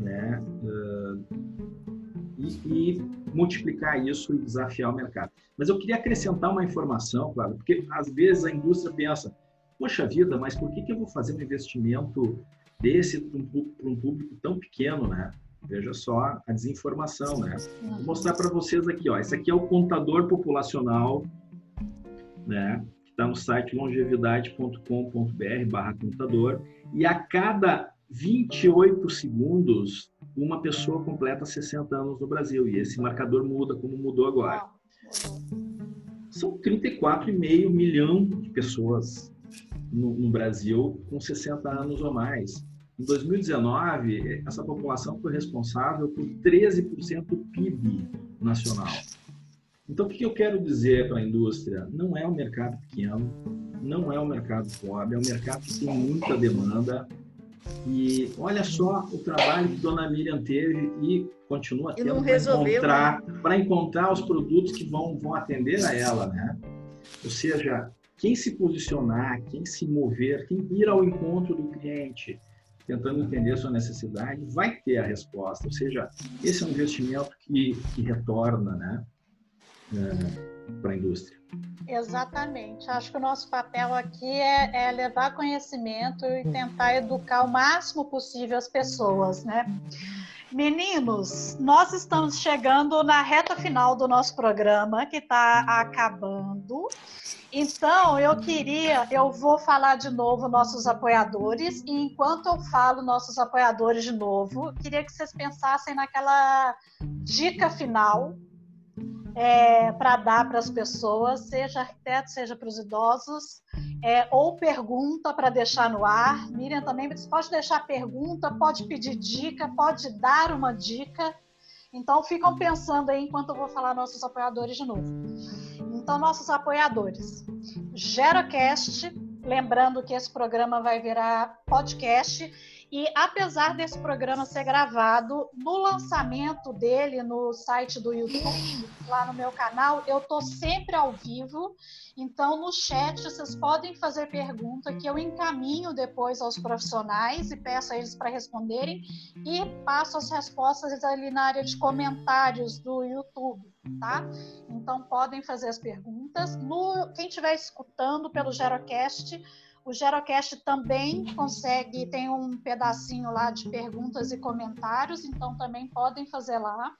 né, uh, e, e, multiplicar isso e desafiar o mercado. Mas eu queria acrescentar uma informação, claro, porque às vezes a indústria pensa, poxa vida, mas por que, que eu vou fazer um investimento desse para um, um, público tão pequeno, né? Veja só a desinformação, né? Vou mostrar para vocês aqui, ó. Esse aqui é o contador populacional, né? Que está no site longevidade.com.br/barra contador. E a cada 28 segundos, uma pessoa completa 60 anos no Brasil. E esse marcador muda, como mudou agora. São 34,5 milhão de pessoas no, no, Brasil com 60 anos ou mais. Em 2019, essa população foi responsável por 13% do PIB nacional. Então, o que eu quero dizer para a indústria? Não é um mercado pequeno, não é um mercado pobre, é um mercado que tem muita demanda. E olha só o trabalho que Dona Miriam teve e continua tendo para encontrar, né? encontrar os produtos que vão, vão atender a ela, né? Ou seja, quem se posicionar, quem se mover, quem ir ao encontro do cliente, tentando entender a sua necessidade, vai ter a resposta. Ou seja, esse é um investimento que, que retorna né, é, para a indústria. Exatamente. Acho que o nosso papel aqui é, é, levar conhecimento e tentar educar o máximo possível as pessoas, né? Meninos, nós estamos chegando na reta final do nosso programa, que está acabando. Então, eu queria, eu vou falar de novo nossos apoiadores, e enquanto eu falo nossos apoiadores de novo, queria que vocês pensassem naquela dica final é, para dar para as pessoas, seja arquiteto, seja para os idosos, é, ou pergunta para deixar no ar. Miriam também, pode deixar pergunta, pode pedir dica, pode dar uma dica. Então, ficam pensando aí enquanto eu vou falar nossos apoiadores de novo. Então, nossos apoiadores. Gerocast, lembrando que esse programa vai virar podcast e apesar desse programa ser gravado, no lançamento dele no site do YouTube, lá no meu canal, eu tô sempre ao vivo. Então, no chat, vocês podem fazer pergunta que eu encaminho depois aos profissionais e peço a eles para responderem e passo as respostas ali na área de comentários do YouTube, tá? Então, podem fazer as perguntas. No, quem estiver escutando pelo Gerocast, o Gerocast também consegue, tem um pedacinho lá de perguntas e comentários, então também podem fazer lá.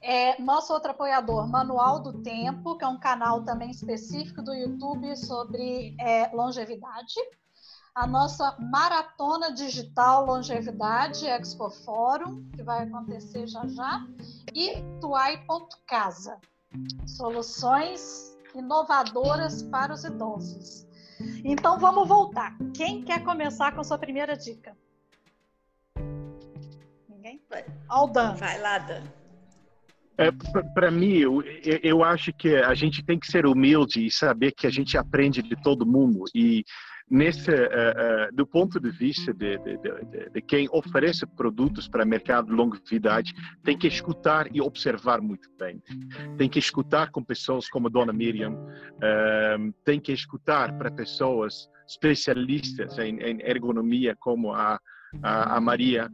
É, nosso outro apoiador, Manual do Tempo, que é um canal também específico do YouTube sobre é, longevidade. A nossa Maratona Digital Longevidade Expo Fórum, que vai acontecer já já. E Tuai.casa, soluções inovadoras para os idosos. Então vamos voltar. Quem quer começar com a sua primeira dica? Ninguém? Aldan. Vai lá, Dan. É, para mim, eu, eu acho que a gente tem que ser humilde e saber que a gente aprende de todo mundo. E nesse, uh, uh, do ponto de vista de, de, de, de quem oferece produtos para mercado de longevidade, tem que escutar e observar muito bem. Tem que escutar com pessoas como a Dona Miriam, uh, tem que escutar para pessoas especialistas em, em ergonomia como a, a, a Maria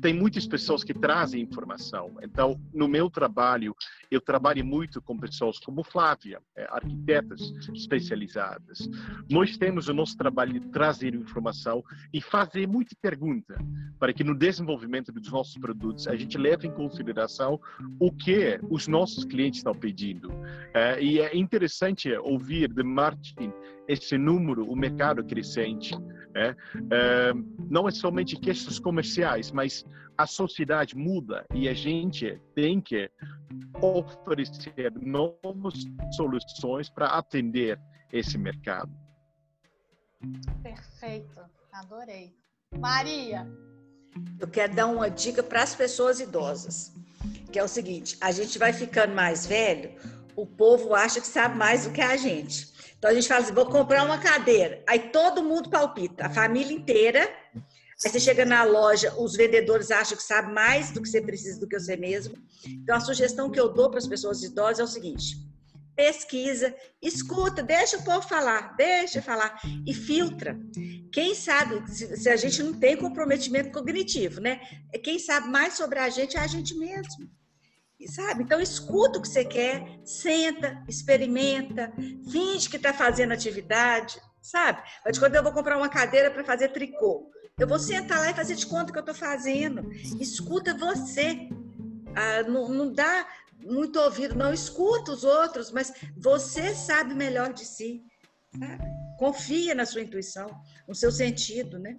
tem muitas pessoas que trazem informação. Então, no meu trabalho, eu trabalho muito com pessoas como Flávia, é, arquitetas especializadas. Nós temos o nosso trabalho de trazer informação e fazer muita pergunta para que no desenvolvimento dos nossos produtos a gente leve em consideração o que os nossos clientes estão pedindo. É, e é interessante ouvir de Martin esse número, o mercado crescente. É, é, não é somente questões comerciais, mas a sociedade muda e a gente tem que oferecer novas soluções para atender esse mercado. Perfeito, adorei. Maria. Eu quero dar uma dica para as pessoas idosas, que é o seguinte: a gente vai ficando mais velho, o povo acha que sabe mais do que a gente. Então a gente fala assim: vou comprar uma cadeira. Aí todo mundo palpita, a família inteira. Aí você chega na loja, os vendedores acham que sabe mais do que você precisa do que você mesmo. Então a sugestão que eu dou para as pessoas idosas é o seguinte: pesquisa, escuta, deixa o povo falar, deixa falar e filtra. Quem sabe, se a gente não tem comprometimento cognitivo, né? Quem sabe mais sobre a gente é a gente mesmo sabe? Então escuta o que você quer, senta, experimenta, finge que está fazendo atividade, sabe? Mas quando eu vou comprar uma cadeira para fazer tricô, eu vou sentar lá e fazer de conta que eu estou fazendo. Escuta você. Ah, não, não dá muito ouvido, não escuta os outros, mas você sabe melhor de si. Sabe? Confia na sua intuição, no seu sentido, né?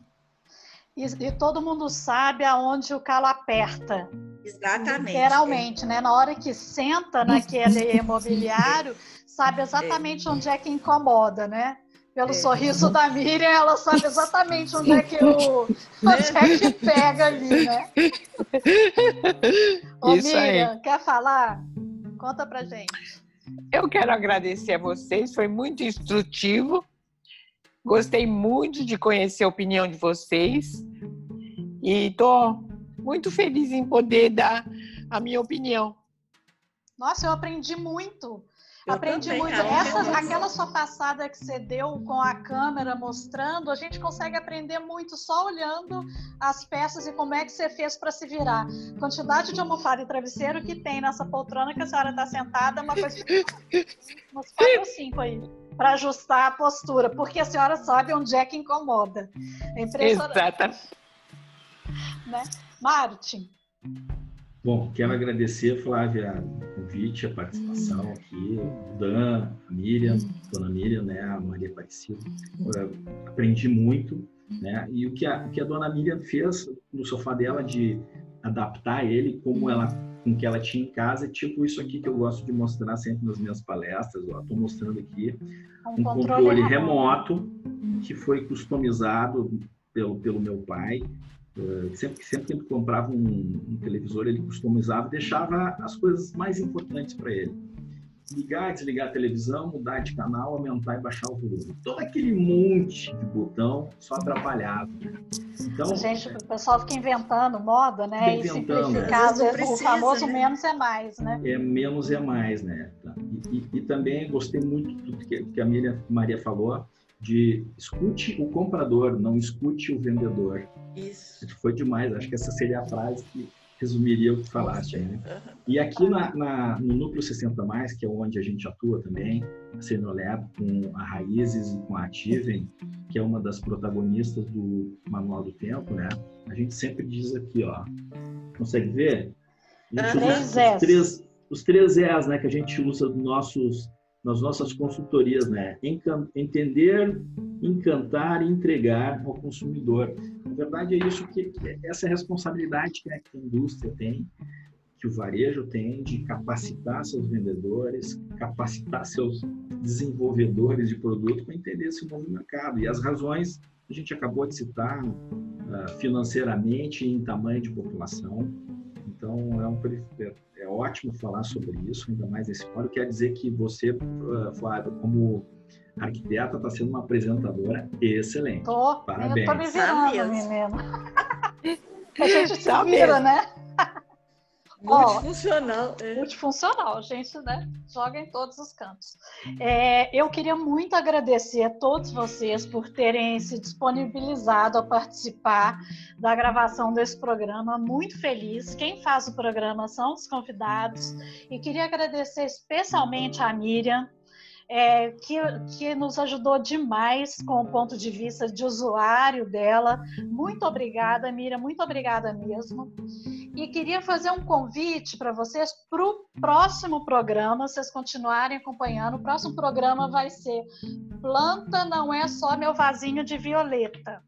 E, e, todo mundo sabe aonde o calo aperta. Exatamente. Literalmente, né? Na hora que senta naquele imobiliário, sabe exatamente onde é que incomoda, né? Pelo é. sorriso da Miriam, ela sabe exatamente onde é que o onde é que pega ali, né? Ô, Isso Miriam, aí. quer falar? Conta pra gente. Eu quero agradecer a vocês, foi muito instrutivo. Gostei muito de conhecer a opinião de vocês e estou muito feliz em poder dar a minha opinião. Nossa, eu aprendi muito. Eu Aprendi também, muito. Essa, aquela sua passada que você deu com a câmera mostrando, a gente consegue aprender muito só olhando as peças e como é que você fez para se virar. Quantidade de almofada e travesseiro que tem nessa poltrona que a senhora está sentada, uma coisa. Uns quatro ou cinco aí para ajustar a postura, porque a senhora sabe onde é que incomoda. É impressionante. Exatamente. Né? Martin. Bom, quero agradecer, Flávia, o convite, a participação hum. aqui, o Dan, a Miriam, hum. Dona Miriam, né, a Maria Aparecida. aprendi muito, né, e o que, a, o que a Dona Miriam fez no sofá dela de adaptar ele como ela com que ela tinha em casa, é tipo isso aqui que eu gosto de mostrar sempre nas minhas palestras. Estou mostrando aqui um, um controle, controle remoto que foi customizado pelo, pelo meu pai sempre, sempre que ele comprava um, um televisor, ele customizava e deixava as coisas mais importantes para ele. Ligar, desligar a televisão, mudar de canal, aumentar e baixar o volume. Todo aquele monte de botão só atrapalhava. Então, Gente, o pessoal fica inventando moda, né? Inventando, e simplificar, né? o famoso né? menos é mais, né? É menos é mais, né? E, e, e também gostei muito do que, que a Maria, Maria falou, de escute o comprador, não escute o vendedor. Isso. Foi demais, acho que essa seria a frase que resumiria o que falaste. Né? E aqui na, na, no Núcleo 60 Mais, que é onde a gente atua também, a Senolab, com a Raízes e com a Ativem, que é uma das protagonistas do Manual do Tempo, né? A gente sempre diz aqui, ó, consegue ver? Três os, três, os três E's, né, que a gente usa nos nossos nas nossas consultorias, né? Entender, encantar e entregar ao consumidor. Na verdade, é isso que, essa é responsabilidade que a indústria tem, que o varejo tem de capacitar seus vendedores, capacitar seus desenvolvedores de produto para entender esse novo mercado. E as razões a gente acabou de citar uh, financeiramente e em tamanho de população. Então, é um é ótimo falar sobre isso, ainda mais nesse fórum. Quer dizer que você, uh, Flávio, como arquiteta, está sendo uma apresentadora excelente. Tô, Parabéns. Eu tô me virando, menino. A gente se tá vira, né? Multifuncional. é. Multifuncional, gente, né? Joga em todos os cantos. É, eu queria muito agradecer a todos vocês por terem se disponibilizado a participar da gravação desse programa. Muito feliz. Quem faz o programa são os convidados. E queria agradecer especialmente a Miriam, é, que, que nos ajudou demais com o ponto de vista de usuário dela. Muito obrigada, Miriam, muito obrigada mesmo. E queria fazer um convite para vocês para o próximo programa, vocês continuarem acompanhando. O próximo programa vai ser Planta não é só meu vasinho de violeta.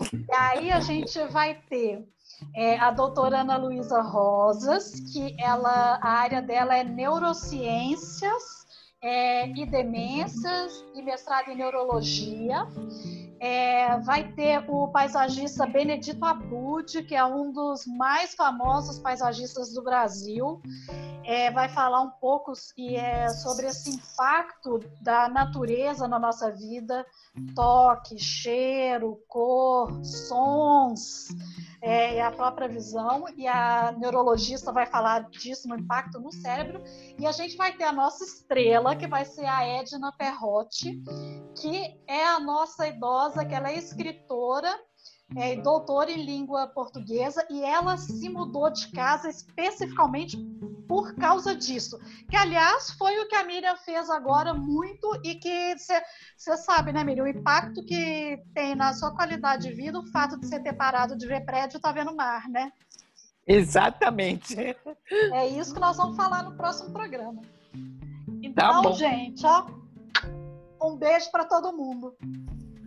E aí a gente vai ter é, a doutora Ana Luísa Rosas, que ela, a área dela é neurociências é, e demências e mestrado em neurologia. É, vai ter o paisagista Benedito Abud, que é um dos mais famosos paisagistas do Brasil. É, vai falar um pouco e, é, sobre esse impacto da natureza na nossa vida, toque, cheiro, cor, sons é, é, a própria visão, e a neurologista vai falar disso no impacto no cérebro, e a gente vai ter a nossa estrela, que vai ser a Edna Perrotti, que é a nossa idosa, que ela é escritora, é, doutora em língua portuguesa, e ela se mudou de casa especificamente por causa disso. Que, aliás, foi o que a Miriam fez agora muito e que você sabe, né, Miriam, o impacto que tem na sua qualidade de vida o fato de você ter parado de ver prédio e estar tá vendo mar, né? Exatamente. É isso que nós vamos falar no próximo programa. Então, tá gente, ó, um beijo para todo mundo.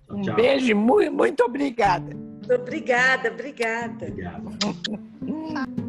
Um Tchau. beijo, muito, muito obrigada. Obrigada, obrigada. Obrigada.